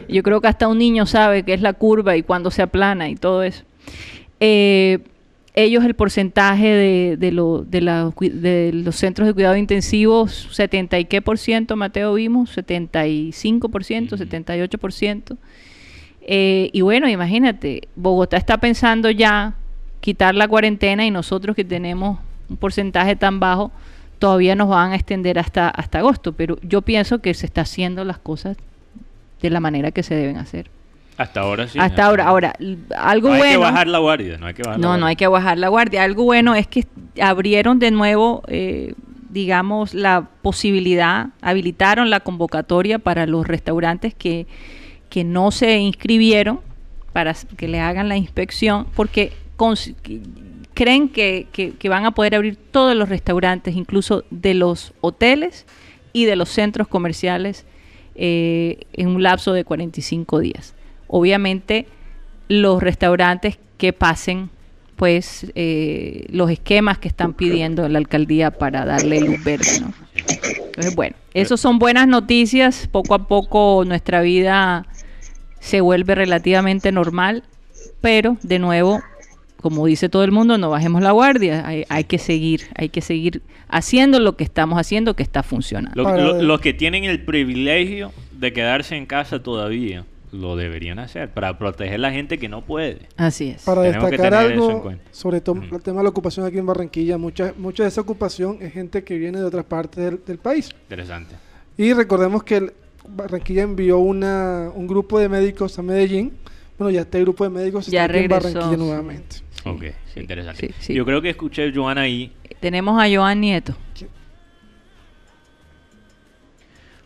yo creo que hasta un niño sabe qué es la curva y cuándo se aplana y todo eso. Eh, ellos el porcentaje de, de, lo- de, la cui- de los centros de cuidado intensivos, 70 y qué por ciento, Mateo, vimos, 75 por ciento, 78 por ciento. Eh, y bueno, imagínate, Bogotá está pensando ya quitar la cuarentena y nosotros que tenemos un porcentaje tan bajo, todavía nos van a extender hasta, hasta agosto. Pero yo pienso que se está haciendo las cosas de la manera que se deben hacer. Hasta ahora sí. hasta ¿no? ahora, ahora, algo No hay bueno. que bajar la guardia, no hay que bajar la No, no guardia. hay que bajar la guardia. Algo bueno es que abrieron de nuevo, eh, digamos, la posibilidad, habilitaron la convocatoria para los restaurantes que, que no se inscribieron para que le hagan la inspección, porque creen que, que- que van a poder abrir todos los restaurantes, incluso de los hoteles y de los centros comerciales, eh, en un lapso de 45 días. Obviamente, los restaurantes que pasen pues eh, los esquemas que están pidiendo la alcaldía para darle luz verde, ¿no? Entonces, bueno, eso son buenas noticias. Poco a poco nuestra vida se vuelve relativamente normal, pero de nuevo, como dice todo el mundo, no bajemos la guardia. Hay, hay que seguir, hay que seguir haciendo lo que estamos haciendo, que está funcionando. Lo- los que tienen el privilegio de quedarse en casa todavía lo deberían hacer para proteger a la gente que no puede. Así es. Para Tenemos destacar algo, sobre todo el tema de la ocupación aquí en Barranquilla, mucha, mucha de esa ocupación es gente que viene de otras partes del, del país. Interesante. Y recordemos que el- Barranquilla envió una, un grupo de médicos a Medellín. Bueno, ya este grupo de médicos Ya está aquí en regresó, Barranquilla nuevamente. Ok, sí, interesante. sí, sí. Yo creo que escuché a Joana ahí. Tenemos a Joan Nieto.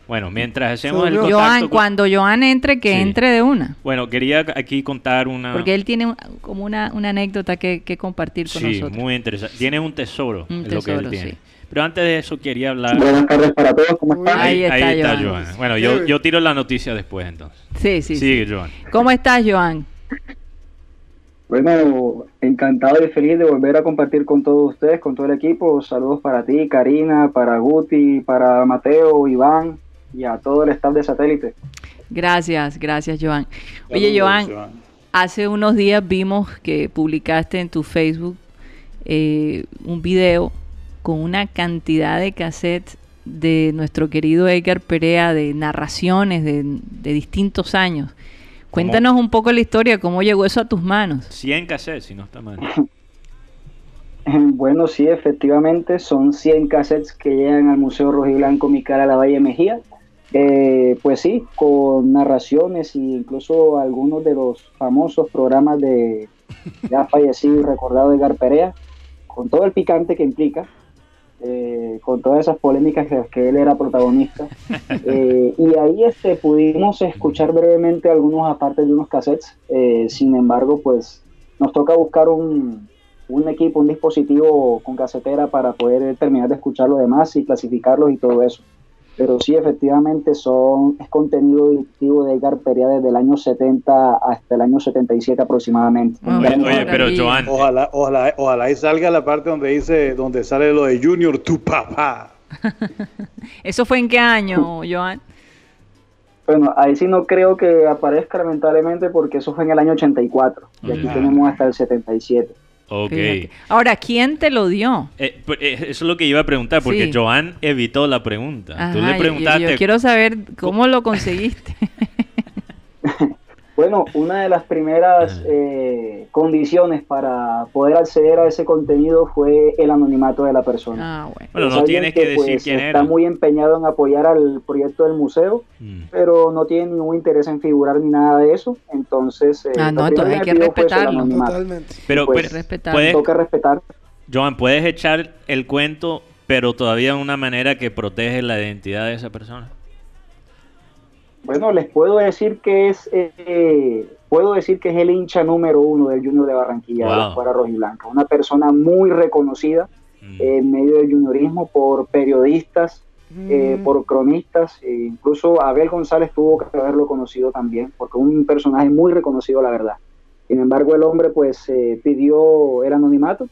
Bueno, mientras hacemos el contacto Joan, con- cuando Joan entre, que Sí. entre de una. Bueno, quería aquí contar una... Porque él tiene como una, una anécdota que, que compartir con Sí, nosotros. muy interesante. Tiene un tesoro, Un es lo que él tesoro, tiene. sí. Pero antes de eso quería hablar... Buenas tardes para todos, ¿cómo están? Ahí está Joan. Joan. Bueno, yo, yo tiro la noticia después entonces. Sí, sí, sí. Sigue, Joan. ¿Cómo estás, Joan? Bueno, encantado y feliz de volver a compartir con todos ustedes, con todo el equipo. Saludos para ti, Karina, para Guti, para Mateo, Iván y a todo el staff de satélite. Gracias, gracias, Joan. Oye, Joan. hace unos días vimos que publicaste en tu Facebook eh, un video con una cantidad de cassettes de nuestro querido Edgar Perea de narraciones de, de distintos años. Cuéntanos un poco la historia, cómo llegó eso a tus manos. 100 cassettes, si no está mal. (laughs) Bueno, sí, efectivamente, son 100 cassettes que llegan al Museo Rojiblanco Micara La Valle Mejía. Eh, pues sí, con narraciones e incluso algunos de los famosos programas de ya fallecido y recordado Edgar Perea, con todo el picante que implica, eh, con todas esas polémicas que, que él era protagonista. (laughs) Eh, y ahí este, pudimos escuchar brevemente algunos aparte de unos cassettes, eh, sin embargo, pues nos toca buscar un, un equipo, un dispositivo con casetera para poder terminar de escuchar lo demás y clasificarlos y todo eso. Pero sí, efectivamente, son, es contenido directivo de Edgar Perea desde el año 70 hasta el año 77 aproximadamente. Ah, Oye, oye, pero. Joan, Ojalá, ojalá, ojalá ahí salga la parte donde dice, donde sale lo de Junior, tu papá. (laughs) ¿Eso fue en qué año, Joan? Bueno, ahí sí no creo que aparezca lamentablemente porque eso fue en el año 84 y aquí Ah. tenemos hasta el 77. Ok. Fíjate. Ahora, ¿quién te lo dio? Eh, pues, eh, eso es lo que iba a preguntar, porque Sí. Joan evitó la pregunta. Tú Ajá, le yo- preguntaste. Yo, quiero saber cómo lo conseguiste. (laughs) (laughs) Bueno, una de las primeras Ajá. eh, condiciones para poder acceder a ese contenido fue el anonimato de la persona. Ah, bueno. Bueno, no tienes que decir pues, quién está era. muy empeñado en apoyar al proyecto del museo, Mm. pero no tiene ningún interés en figurar ni nada de eso. Entonces, eh, Ah, no, hay que respetarlo. anonimato. Totalmente. Pero, pues, pero respetar. puedes, Toca respetar. Joan, puedes echar el cuento, pero todavía de una manera que protege la identidad de esa persona. Bueno, les puedo decir que es eh, puedo decir que es el hincha número uno del Junior de Barranquilla, de la Wow. escuadra rojiblanca. Una persona muy reconocida Mm. en medio del juniorismo por periodistas, eh, Mm, por cronistas, e incluso Abel González tuvo que haberlo conocido también, porque es un personaje muy reconocido, la verdad. Sin embargo, el hombre pues eh, pidió el anonimato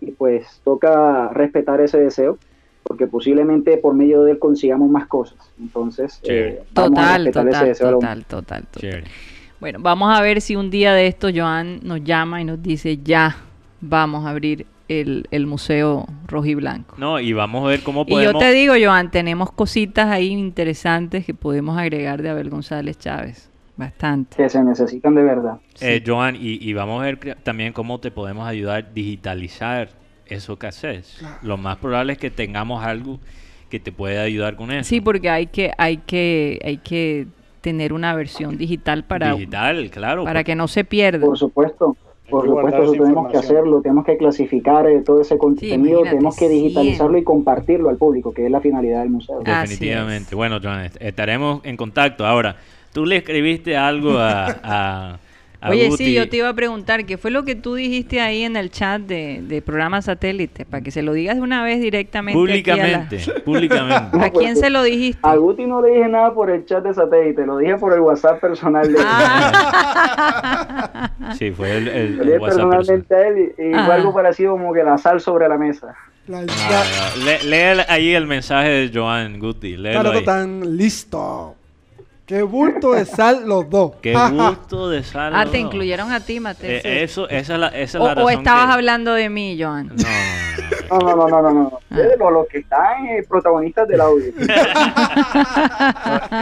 y pues toca respetar ese deseo, porque posiblemente por medio de él consigamos más cosas. Entonces, eh, Total, ese total, total, total, total. Bueno, vamos a ver si un día de esto Joan nos llama y nos dice, ya, vamos a abrir el, el Museo Rojiblanco. No, y vamos a ver cómo Y yo podemos... te digo, Joan, tenemos cositas ahí interesantes que podemos agregar de Abel González Chávez. Bastante. que se necesitan de verdad. Eh, Joan, y, y vamos a ver también cómo te podemos ayudar a digitalizar esos cassettes. Lo más probable es que tengamos algo que te pueda ayudar con eso. Sí, porque hay que, hay que, hay que tener una versión digital para, Digital, claro. para que no se pierda. Por supuesto, por que supuesto, eso tenemos que hacerlo, tenemos que clasificar eh, todo ese contenido, tenemos que digitalizarlo y compartirlo al público, que es la finalidad del museo. Definitivamente. Bueno, Joan, est- estaremos en contacto. Ahora, tú le escribiste algo a, a, a Oye, Guti. sí, yo te iba a preguntar, ¿qué fue lo que tú dijiste ahí en el chat de, de programa satélite? Para que se lo digas de una vez directamente. aquí a la- Públicamente, (laughs) públicamente. ¿A quién se lo dijiste? A Guti no le dije nada por el chat de satélite, lo dije por el WhatsApp personal de él. Ah. Sí, fue el, el- el WhatsApp personalmente personal. a él y, y fue Ah. algo parecido como que la sal sobre la mesa. La, no, Lee ahí el mensaje de Joan Guti. loco ahí. tan listo. Qué bulto de sal los dos. Qué gusto de sal. Ah, te incluyeron a ti, Mateo. Eh, eso, esa es la, esa es o, la o razón estabas que- hablando de mí, Joan. No, no, no, no. No, no. Ah. Eh, Los, los que están eh, protagonistas del audio. (laughs)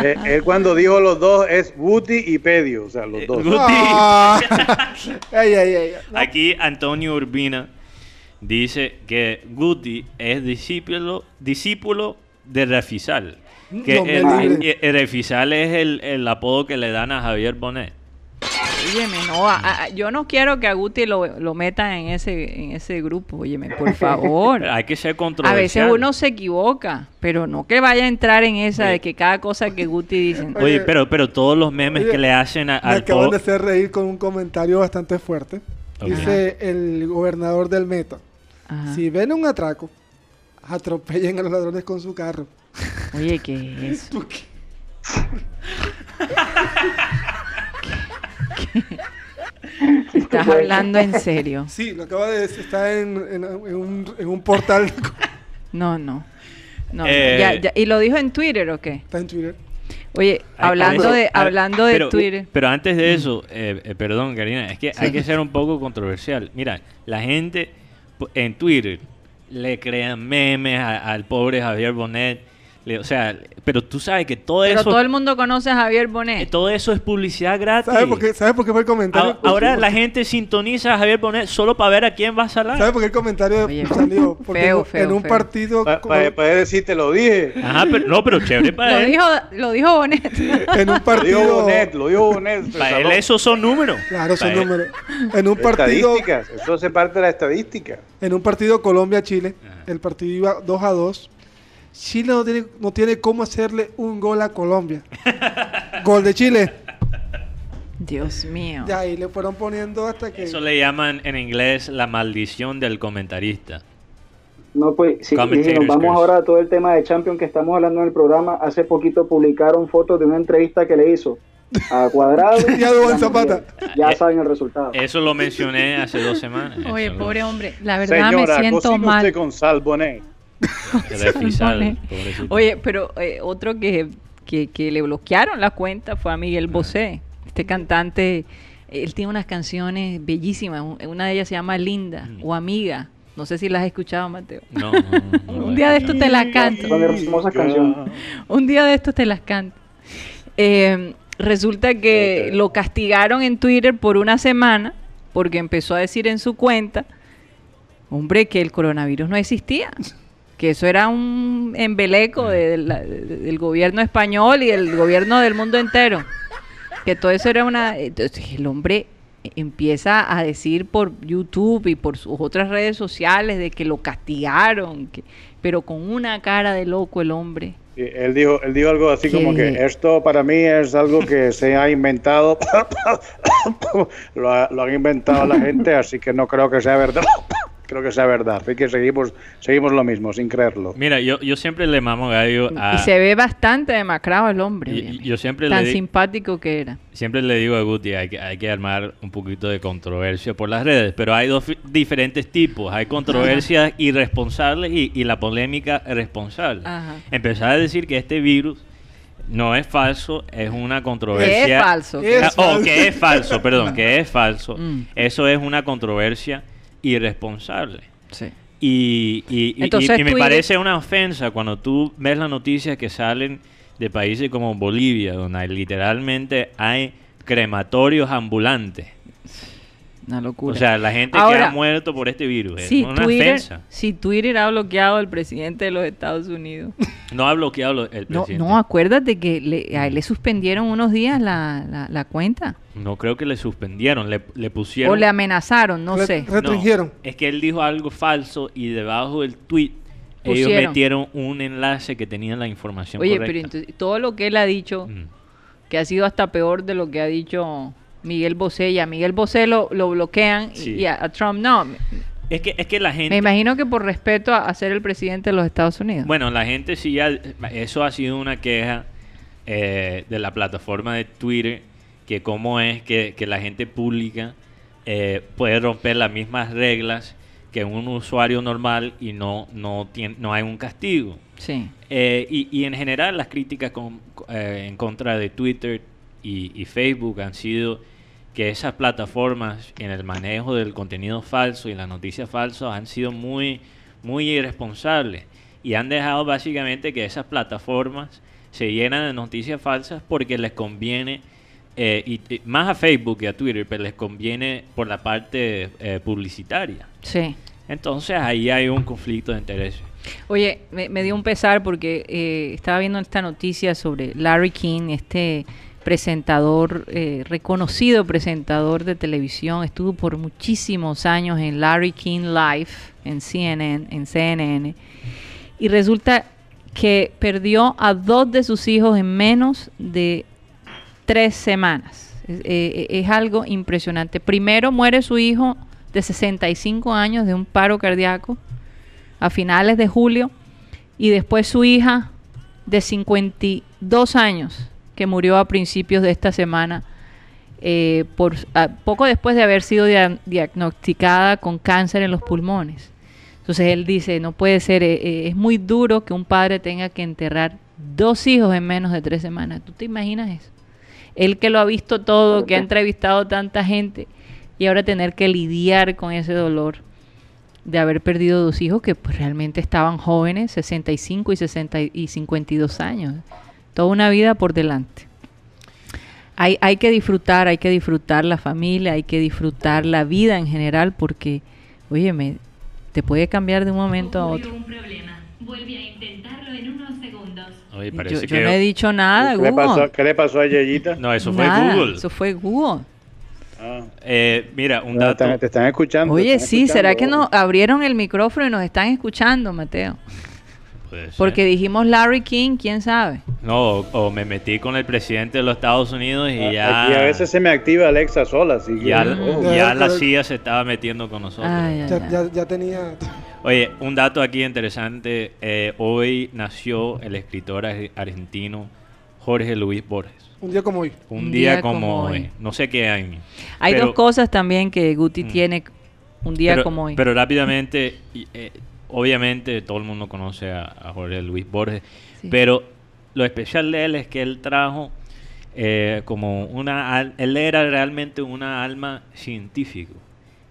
Eh, él cuando dijo los dos es Guti y Pedio, o sea, los dos. Guti. Ah. (laughs) Ey, ey, ey. No, Aquí Antonio Urbina dice que Guti es discípulo, discípulo de Refisal. Que No el, el- el Refisal es el, el apodo que le dan a Javier Bonet. Óyeme, no, a- a- yo no quiero que a Guti lo, lo metan en ese, en ese grupo, óyeme, por (laughs) favor. Pero hay que ser A controversial. veces uno se equivoca, pero no que vaya a entrar en esa Oye. de que cada cosa que Guti dice. (laughs) Oye, Oye, pero, pero todos los memes oye, que le hacen a- Me al acaban de hacer reír con un comentario bastante fuerte. Dice el gobernador del Meta. Ajá. Si ven un atraco, atropellen a los ladrones con su carro. Oye, ¿qué es (laughs) eso? ¿Estás hablando en serio? Sí, lo acaba de decir. Está en, en- en un, en un portal. No, no. No, no, Eh. ya- ya- ¿Y lo dijo en Twitter o qué? Está en Twitter. Oye, hablando de, hablando de pero, Twitter. Pero antes de eso, eh, eh, perdón, Karina, es que hay que ser un poco controversial. Mira, la gente en Twitter le crean memes al pobre Javier Bonet. Le- o sea, pero tú sabes que todo Pero eso, todo el mundo conoce a Javier Bonet. todo eso es publicidad gratis. ¿Sabes por qué, ¿Sabe por qué fue el comentario? A- ahora la gente sintoniza a Javier Bonet solo para ver a quién va a salar. ¿Sabe por qué el comentario Oye, salió? Porque feo, feo, en un feo. partido. Para como- decir, te lo dije. Ajá, pero no, pero chévere (laughs) para Lo él. dijo, lo dijo Bonet. (laughs) en un Lo dijo partido. Bonet, lo dijo Bonet. se Para él esos son números. Claro, son números. En un partido. Estadísticas, eso hace parte de la estadística. En un partido Colombia-Chile, el partido iba 2 a 2. Chile no tiene, no tiene cómo hacerle un gol a Colombia. gol de Chile. Dios mío. Ya ahí le fueron poniendo hasta que. Eso le llaman en inglés la maldición del comentarista. No, pues, si, nos vamos ahora a todo el tema de Champions que estamos hablando en el programa, hace poquito publicaron fotos de una entrevista que le hizo a Cuadrado. (laughs) Y a Duván Zapata. Ya Eh, saben el resultado. Eso lo mencioné hace dos semanas. Oye, Eso lo- pobre hombre. La verdad Señora, me siento mal. usted con sal Bonet. que de (laughs) Fisal. Oye, pero eh, otro que, que, que le bloquearon la cuenta fue a Miguel Bosé. Este cantante, él tiene unas canciones bellísimas. un- Una de ellas se llama Linda Mm. o Amiga. No sé si las has escuchado, Mateo. No, no, no, (laughs) no Un día de he estos te las canto. Son hermosas canciones. Un día de estos te las canto. Eh, resulta que lo castigaron en Twitter por una semana porque empezó a decir en su cuenta, hombre, que el coronavirus no existía. (laughs) Que eso era un embeleco de- de la- de- del gobierno español y del gobierno del mundo entero. Que todo eso era una... Entonces el hombre empieza a decir por YouTube y por sus otras redes sociales de que lo castigaron, que, pero con una cara de loco el hombre. Sí, él dijo, él dijo algo así como que esto para mí es algo que se ha inventado, (coughs) lo, ha- lo han inventado la gente, así que no creo que sea verdad. Creo que sea verdad, así que seguimos, seguimos lo mismo, sin creerlo. Mira, yo, yo siempre le mamo gallo a... Y se ve bastante demacrado el hombre. y- yo siempre Tan le, simpático que era. siempre le digo a Guti, hay que, hay que armar un poquito de controversia por las redes, pero hay dos diferentes tipos. Hay controversias irresponsables y, y la polémica responsable. Ajá. Empezar a decir que este virus no es falso, es una controversia... Es falso. Es Ah, oh, falso. que es falso, perdón, (laughs) que es falso. Mm. Eso es una controversia irresponsable. Sí. Y, y- y- Entonces, y- y me parece una ofensa cuando tú ves las noticias que salen de países como Bolivia, donde hay- literalmente hay crematorios ambulantes. Una locura. O sea, la gente que ha muerto por este virus. Es si una Twitter, ofensa. si Twitter ha bloqueado al presidente de los Estados Unidos. No ha bloqueado lo- el No, presidente. no, acuérdate que le- a él le suspendieron unos días la, la- la cuenta. No creo que le suspendieron, le, le pusieron... O le amenazaron, no sé. re- Restringieron. es que él dijo algo falso y debajo del tweet ellos Pusieron. metieron un enlace que tenía la información Oye, correcta. pero entonces, todo lo que él ha dicho, Mm. que ha sido hasta peor de lo que ha dicho Miguel Bosé, y a Miguel Bosé lo, lo bloquean y- Sí. y a, a Trump no. Es que, es que la gente... me imagino que por respeto a, a ser el presidente de los Estados Unidos. Bueno, la gente sí ya, eso ha sido una queja eh, de la plataforma de Twitter, que cómo es que, que la gente pública eh, puede romper las mismas reglas que un usuario normal y no, no, tiene, no hay un castigo. sí. Eh, y, y en general las críticas con- en contra de Twitter y, y Facebook han sido que esas plataformas en el manejo del contenido falso y las noticias falsas han sido muy, muy irresponsables y han dejado básicamente que esas plataformas se llenan de noticias falsas porque les conviene, eh, y, y más a Facebook que a Twitter, pero les conviene por la parte eh, publicitaria. Sí. Entonces ahí hay un conflicto de intereses. Oye, me, me dio un pesar porque eh, estaba viendo esta noticia sobre Larry King, este presentador, eh, reconocido presentador de televisión, estuvo por muchísimos años en Larry King Live, en CNN, en CNN, y resulta que perdió a dos de sus hijos en menos de tres semanas. Es, eh, es algo impresionante. Primero muere su hijo de 65 años de un paro cardíaco a finales de julio y después su hija de 52 años que murió a principios de esta semana eh, por a- poco después de haber sido dia- diagnosticada con cáncer en los pulmones. Entonces él dice, no puede ser, eh, eh, es muy duro que un padre tenga que enterrar dos hijos en menos de tres semanas. ¿Tú te imaginas eso? Él que lo ha visto todo, que ha entrevistado tanta gente y ahora tener que lidiar con ese dolor de haber perdido dos hijos que pues, realmente estaban jóvenes, 65 y, 60 y 52 años. Toda una vida por delante. Hay, hay que disfrutar, hay que disfrutar la familia, hay que disfrutar la vida en general porque, óyeme, te puede cambiar de un momento a otro. un problema. Vuelve a intentarlo en unos segundos. Oye, Yo, parece yo que- no he dicho nada, ¿Qué, le pasó, Google. qué le pasó a Yeyita? No, eso fue Nada, Google. Eso fue Google. Ah, Eh, mira, un te, dato. están, te están escuchando. Oye, están sí, ¿será que nos abrieron el micrófono y nos están escuchando, Mateo? Porque dijimos Larry King, quién sabe. No, o, o me metí con el presidente de los Estados Unidos y ya. Aquí a veces se me activa Alexa sola, así que... ya, Oh. ya Ya, la CIA se estaba metiendo con nosotros. Ay, ay, Ya, ay. ya, ya tenía. Oye, un dato aquí interesante. eh, hoy nació el escritor ar- argentino Jorge Luis Borges. Un día como hoy. Un, día, como, hoy. No sé qué año. Hay Pero- dos cosas también que Guti Mm. tiene un día pero, como hoy. Pero rápidamente, y, eh, obviamente todo el mundo conoce a, a Jorge Luis Borges, Sí. pero lo especial de él es que él trajo eh, como una... Él era realmente una alma científico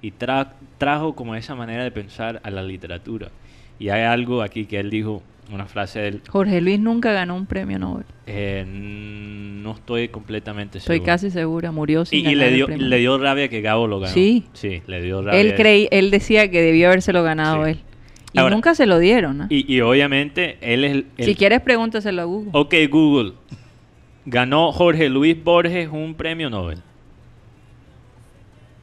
y tra- trajo como esa manera de pensar a la literatura. Y hay algo aquí que él dijo, una frase de él, Jorge Luis nunca ganó un premio Nobel. eh, no estoy completamente Estoy seguro. casi segura, murió sin Y, y ganar le el dio, premio. le dio rabia que Gabo lo ganó. Sí. Sí, le dio rabia. Él creí, él decía que debió habérselo ganado Sí. él. Y Ahora- nunca se lo dieron, ¿no? Y, y obviamente él es el... el- Si quieres pregúntaselo a Google. Ok, Google. Ganó Jorge Luis Borges un premio Nobel.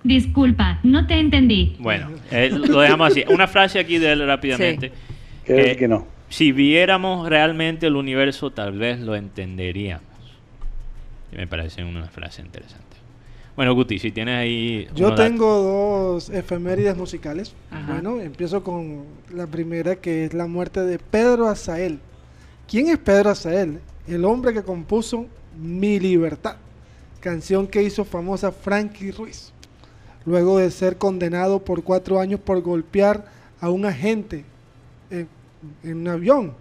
Disculpa, no te entendí. Bueno, eh, lo dejamos así. Una frase aquí de él rápidamente. Que, Eh, que no. Si viéramos realmente el universo, tal vez lo entenderíamos. Y me parece una frase interesante. Bueno, Guti, si tienes ahí... Yo datos. tengo dos efemérides musicales. Ajá. Bueno, empiezo con la primera que es la muerte de Pedro Azael. ¿Quién es Pedro Azael? El hombre que compuso Mi Libertad, canción que hizo famosa Frankie Ruiz, luego de ser condenado por cuatro años por golpear a un agente en, en un avión.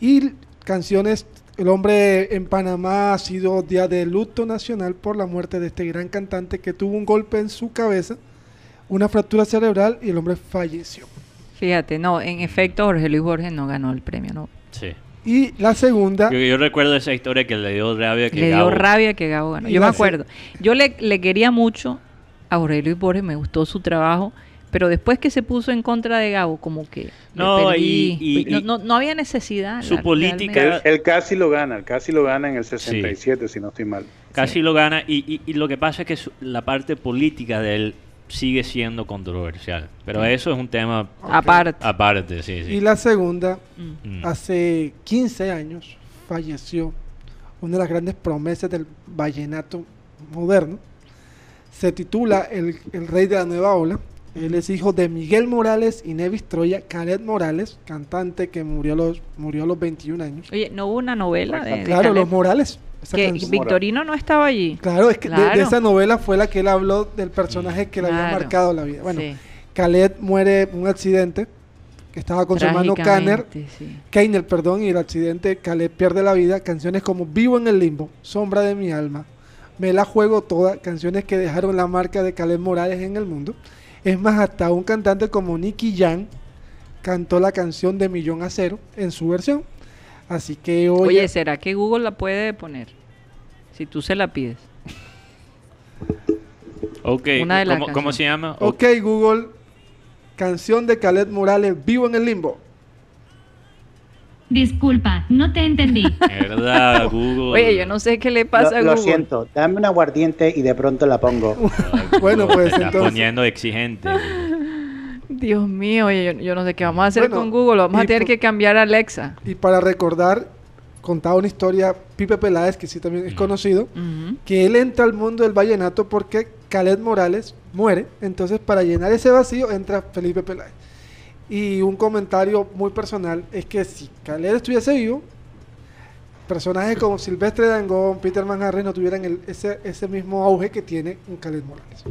Y canciones, el hombre en Panamá ha sido día de luto nacional por la muerte de este gran cantante que tuvo un golpe en su cabeza, una fractura cerebral y el hombre falleció. Fíjate, no, en efecto Jorge Luis Borges no ganó el premio Nobel. Sí. Y la segunda, Yo, yo recuerdo esa historia que le dio rabia que Le dio Gabo- rabia que Gabo ganó. Yo me acuerdo. Yo le, le quería mucho a Jorge Luis Borges, me gustó su trabajo, pero después que se puso en contra de Gabo, como que No, perdí. y- y- no, y- no- no había necesidad. Su la- política-. Él, él casi lo gana, él casi lo gana en el 67, si no estoy mal. Casi Sí. lo gana y, y- y lo que pasa es que su- la parte política de él sigue siendo controversial. Pero eso es un tema Aparte. aparte, sí, sí. y la segunda, Mm. Mm. hace 15 años falleció una de las grandes promesas del vallenato moderno. Se titula el, el Rey de la Nueva Ola. Él es hijo de Miguel Morales y Nevis Troya, Caled Morales, cantante que murió a los, murió a los 21 años. Oye, ¿no hubo una novela de, de Claro, los Morales. que. Victorino no estaba allí. Claro, es que de- De, Claro. esa novela fue la que él habló del personaje que le había Claro. marcado la vida. Bueno, Sí. Khaled muere en un accidente que estaba con su hermano Kanner, sí. Keiner, perdón, y el accidente Khaled pierde la vida. Canciones como Vivo en el limbo, Sombra de mi alma, Me la juego toda, canciones que dejaron la marca de Khaled Morales en el mundo. Es más, hasta un cantante como Nicky Jam cantó la canción de Millón a Cero en su versión. Así que hoy Oye, ¿será que Google la puede poner? Si tú se la pides. Ok, Una de las ¿cómo, cómo se llama? Ok, Google, canción de Khaled Morales, Vivo en el limbo. Disculpa, no te entendí. (laughs) ¿Verdad, Google? Oye, yo no sé qué le pasa a Lo, lo Google. siento, dame un aguardiente y de pronto la pongo. (laughs) Bueno, Google, pues, está entonces- poniendo exigente. Dios mío, oye, yo, yo no sé qué vamos a hacer Bueno, con Google. Vamos a tener por- que cambiar a Alexa. Y para recordar, contaba una historia, Pipe Peláez, que sí también es conocido, que él entra al mundo del vallenato porque Khaled Morales muere. Entonces, para llenar ese vacío, entra Felipe Peláez. Y un comentario muy personal es que si Khaled estuviese vivo, personajes como Silvestre Dangón, Peter Manjarres no tuvieran el- ese, ese mismo auge que tiene un Khaled Morales.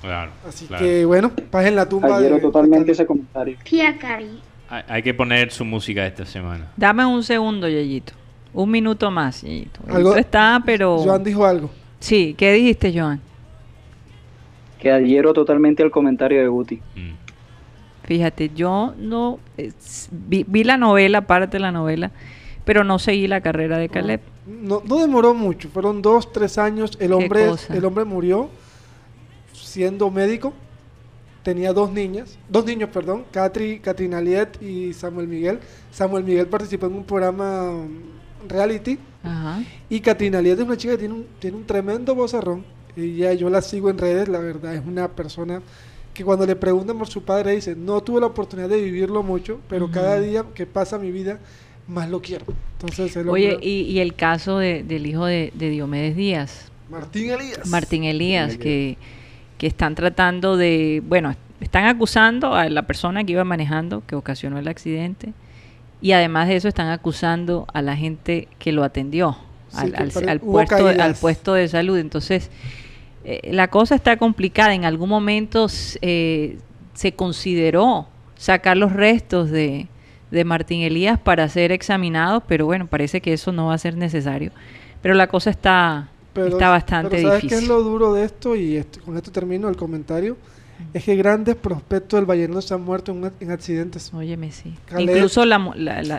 Claro, Así claro. que, bueno, paz en la tumba Adhiero de, de totalmente Khaled. ese comentario. Tía Cari. Hay, hay que poner su música esta semana. Dame un segundo, Yeyito. Un minuto más, Yeyito. Algo- está, pero... Joan dijo algo. Sí, ¿qué dijiste, Joan? Que adhiero totalmente al comentario de Guti. Mm. Fíjate, yo no... es- vi, vi la novela, parte de la novela, pero no seguí la carrera de Caleb. No, no demoró mucho, fueron dos, tres años. El hombre, el hombre murió siendo médico. Tenía dos niñas, dos niños, perdón, Catri, Catrina Liet y Samuel Miguel. Samuel Miguel participó en un programa um, reality Ajá. y Catrina Liet es una chica que tiene un, tiene un tremendo vozarrón. Ella, yo la sigo en redes, la verdad, es una persona que cuando le preguntan por su padre dice, no tuve la oportunidad de vivirlo mucho, pero cada día que pasa mi vida, más lo quiero. Entonces, el Oye, y, y el caso de- del hijo de, de Diomedes Díaz, Martín Elías. Martín Elías, que, que están tratando de, bueno, están acusando a la persona que iba manejando, que ocasionó el accidente, y además de eso están acusando a la gente que lo atendió, Sí, al, que al- al puesto, al puesto de salud. Entonces, eh, la cosa está complicada. En algún momento eh, se consideró sacar los restos de, de Martín Elías para ser examinado, pero bueno, parece que eso no va a ser necesario. Pero la cosa está, Pero- está bastante pero ¿sabes difícil. qué es lo duro de esto? Y esto- con esto termino el comentario. Es que grandes prospectos del Vallenato se han muerto en, en accidentes. Óyeme, sí. Calet- Incluso la,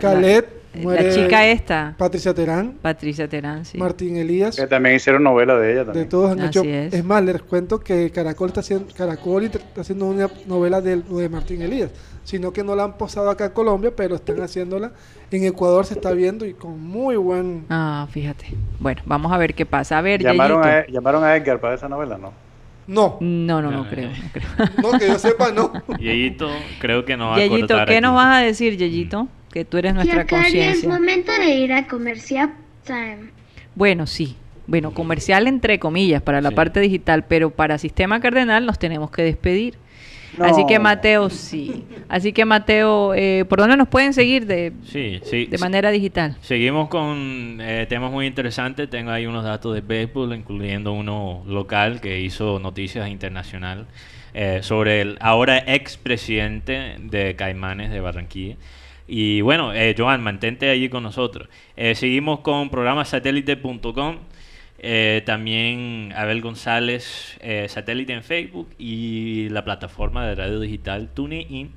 Calet, la muere chica esta, Patricia Terán, Patricia Terán, sí. Martín Elías. Que también hicieron novela de ella De también. todos han Así hecho. es. Es. más, les cuento que Caracol está haciendo, Caracol está haciendo una novela de, de Martín Elías, sino que no la han posado acá en Colombia, pero están haciéndola. En Ecuador se está viendo y con muy buen. Ah, fíjate. Bueno, vamos a ver qué pasa. A ver, Llamaron a, llamaron a Edgar para esa novela, ¿no? No, No, no, no No, creo. No creo. no, que yo sepa, no. (laughs) Yeyito creo que no va a Yeyito, cortar ¿qué aquí. nos vas a decir, Yeyito? Que tú eres nuestra ya es conciencia. momento de ir a comercial time. Bueno, sí. Bueno, comercial entre comillas para la Sí. parte digital, pero para Sistema Cardenal nos tenemos que despedir. Así que. Mateo, sí. Así que Mateo, eh, ¿por dónde nos pueden seguir de, Sí, sí. de sí. manera digital? Seguimos con eh, temas muy interesantes. Tengo ahí unos datos de béisbol, incluyendo uno local que hizo noticias internacional eh, sobre el ahora expresidente de Caimanes de Barranquilla. Y bueno, eh, Joan, mantente allí con nosotros. Eh, seguimos con programasatélite.com. Eh, también Abel González, eh, satélite en Facebook y la plataforma de radio digital TuneIn.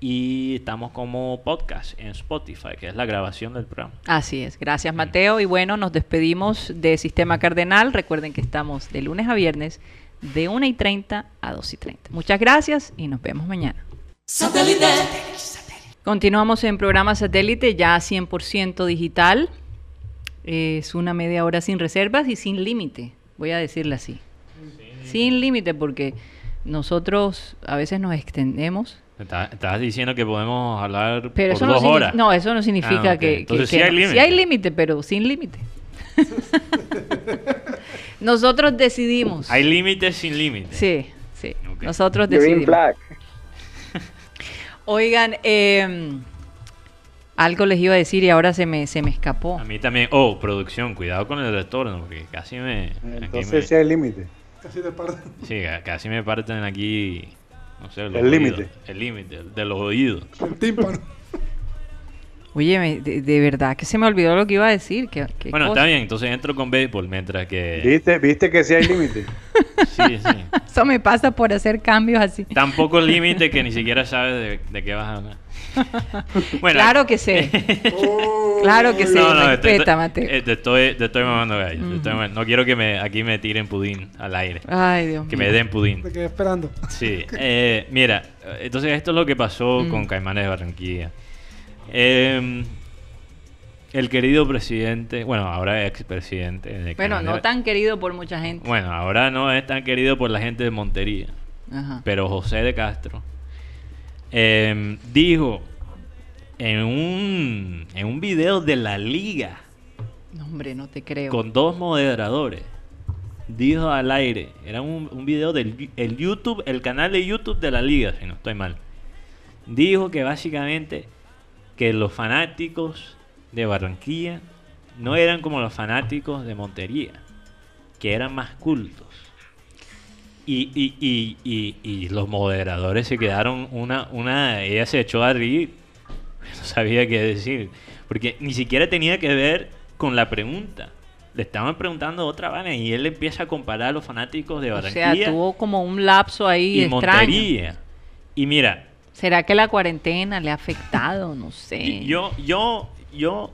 Y estamos como podcast en Spotify, que es la grabación del programa. Así es, gracias Mateo. Y bueno, nos despedimos de Sistema Cardenal. Recuerden que estamos de lunes a viernes de 1 y 30 a 2 y 30. Muchas gracias y nos vemos mañana. Continuamos en programa satélite ya 100% digital. Es una media hora sin reservas y sin límite, voy a decirle así. Sin límite porque nosotros a veces nos extendemos. Está- Estabas diciendo que podemos hablar Pero por eso no, dos signi- horas. no, eso no significa Ah, que, que- Entonces que sí hay no. límite. hay límite, pero sin límite. (laughs) Nosotros decidimos. Hay límites sin límites. Sí, sí. Nosotros Green decidimos. flag. Oigan, eh, algo les iba a decir y ahora se me, se me escapó. A mí también. Oh, producción, cuidado con el retorno, porque casi me. aquí me- Entonces sí hay límite. Casi te parto. sí, ca- casi me parten aquí. No sé, los El límite. El límite, de los oídos. El tímpano. Oye, me- de, de verdad que se me olvidó lo que iba a decir. ¿Qué, qué Bueno, cosa? está bien, entonces entro con béisbol mientras que. ¿Viste, ¿Viste que sí hay límite? (laughs) Sí, sí. Eso me pasa por hacer cambios así. Tampoco límite que ni siquiera sabes de, de qué vas a hablar. Bueno, claro que sé. (laughs) claro que sé. No, no, te- Respeta, te- Mateo. eh, te estoy, te estoy mamando gallo. estoy mamando- no quiero que me, aquí me tiren pudín al aire. Ay, Dios Que mío. me den pudín. Te quedé esperando. Sí, (laughs) eh, mira, entonces esto es lo que pasó Mm. con Caimanes de Barranquilla. Eh, el querido presidente, bueno, ahora expresidente de Bueno, Caimanes no de- tan querido por mucha gente. Bueno, ahora no es tan querido por la gente de Montería, Ajá. pero José de Castro eh, dijo en un, en un video de la liga No, hombre, no te creo. con dos moderadores. Dijo al aire, era un, un video del el YouTube, el canal de YouTube de la liga, si no estoy mal. Dijo que básicamente que los fanáticos de Barranquilla no eran como los fanáticos de Montería, que eran más cultos. Y, y, y, y, los moderadores se quedaron una, una, ella se echó a reír, (laughs) no sabía qué decir, porque ni siquiera tenía que ver con la pregunta. Le estaban preguntando otra vaina y él empieza a comparar a los fanáticos de o Barranquilla sea, tuvo como un lapso ahí y extraño. Montería. Y mira, ¿Será que la cuarentena le ha afectado? No (laughs) sé. yo, yo, yo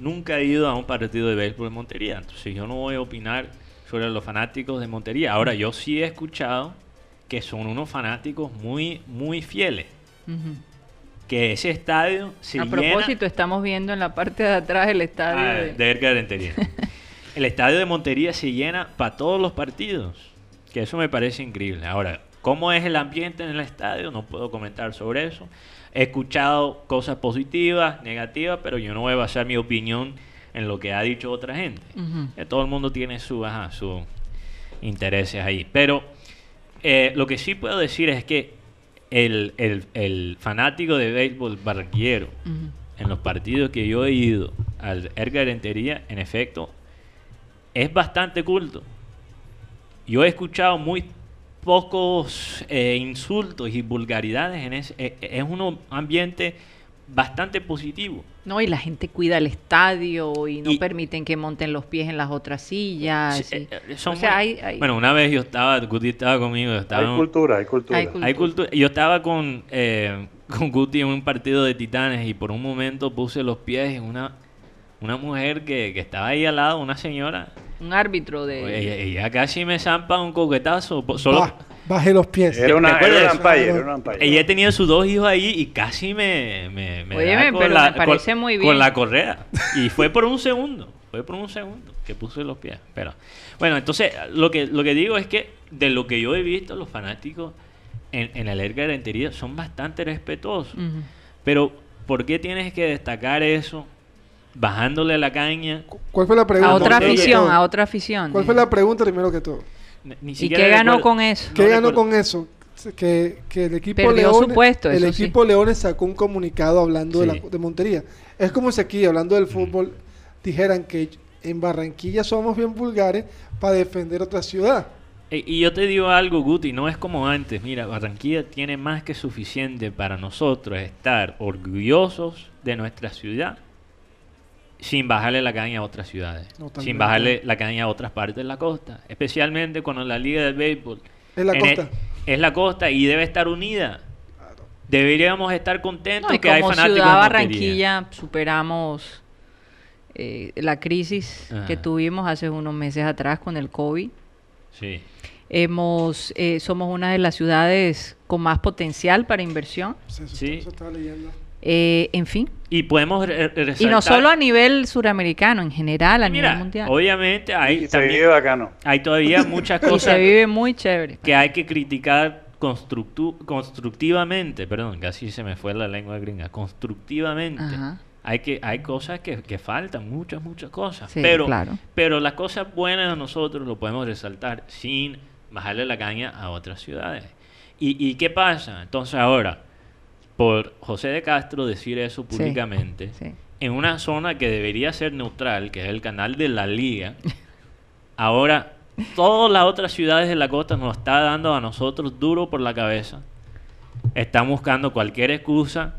nunca he ido a un partido de béisbol en Montería, entonces yo no voy a opinar sobre los fanáticos de Montería. Ahora, yo sí he escuchado que son unos fanáticos muy, muy fieles. Que ese estadio se A llena... propósito, estamos viendo en la parte de atrás el estadio. Ah, de- de. (laughs) El estadio de Montería se llena para todos los partidos. Que eso me parece increíble. Ahora, ¿cómo es el ambiente en el estadio? No puedo comentar sobre eso. He escuchado cosas positivas, negativas, pero yo no voy a basar mi opinión en lo que ha dicho otra gente. Que todo el mundo tiene su, ajá, sus intereses ahí. Pero eh, lo que sí puedo decir es que el, el- el fanático de béisbol Ujú. en los partidos que yo he ido al Rentería, en efecto, es bastante culto. Yo he escuchado muy pocos eh, insultos y vulgaridades en ese. eh, Es un ambiente bastante positivo. No, y la gente cuida el estadio y no Y- permiten que monten los pies en las otras sillas. Sí, y- eh, eh, son o sea, muy- hay, hay- Bueno, una vez yo estaba, Guti estaba conmigo, yo estaba Hay cultura, hay cultura. Hay cultura. Hay cultura. Yo estaba con, eh, con Guti en un partido de titanes y por un momento puse los pies en una, una mujer que, que estaba ahí al lado, una señora. un árbitro de... Ella, ella casi me zampa un coquetazo. Solo, baje los pies. Era una, era una umpire, era una umpire. ella tenía sus dos hijos ahí y casi me, me, me Óyeme, da con pero la, me parece con- muy con bien. la correa. Y fue por un segundo. Fue por un segundo que puse los pies. Pero bueno, entonces lo que, lo que digo es que de lo que yo he visto, los fanáticos en, en el Edgar Rentería son bastante respetuosos. Pero ¿por qué tienes que destacar eso bajándole la caña? ¿Cuál fue la pregunta? A otra primero que afición, a otra afición. ¿Cuál fue la pregunta primero que todo? Ni- ¿Y qué ganó recuerdo- con eso? ¿Qué No ganó recuerdo. con eso? Que, que el equipo Leones, puesto, el sí. equipo Leones sacó un comunicado hablando de, la, de Montería. Es como si aquí, hablando del fútbol, dijeran que en Barranquilla somos bien vulgares para defender otra ciudad. E- Y yo te digo algo, Guti, no es como antes. Mira, Barranquilla tiene más que suficiente para nosotros estar orgullosos de nuestra ciudad sin bajarle la caña a otras ciudades, Totalmente. sin bajarle la caña a otras partes de la costa, especialmente cuando la Liga del Béisbol Es la costa. e- es la costa y debe estar unida. Deberíamos estar contentos No, y que hay como fanáticos ciudad. Barranquilla superamos eh, la crisis que Ajá. tuvimos hace unos meses atrás con el COVID. Sí. Hemos, eh, somos una de las ciudades con más potencial para inversión. Eso, eso- Sí. eso estaba leyendo. Eh, en fin. Y podemos Y no solo a nivel suramericano, en general, a Mira, nivel mundial. obviamente hay, Y se también- vive bacano. hay todavía muchas (laughs) Y se cosas vive muy chévere. que hay que criticar constructu- constructivamente, perdón, casi se me fue la lengua gringa, constructivamente. Ajá. Hay que hay cosas que, que faltan, muchas, muchas cosas. Sí, pero, claro. pero las cosas buenas de nosotros lo podemos resaltar sin bajarle la caña a otras ciudades. ¿Y, y qué pasa? Entonces ahora, por José de Castro decir eso Sí, públicamente, sí. en una zona que debería ser neutral, que es el canal de la liga, ahora todas las otras ciudades de la costa nos está dando a nosotros duro por la cabeza. Están buscando cualquier excusa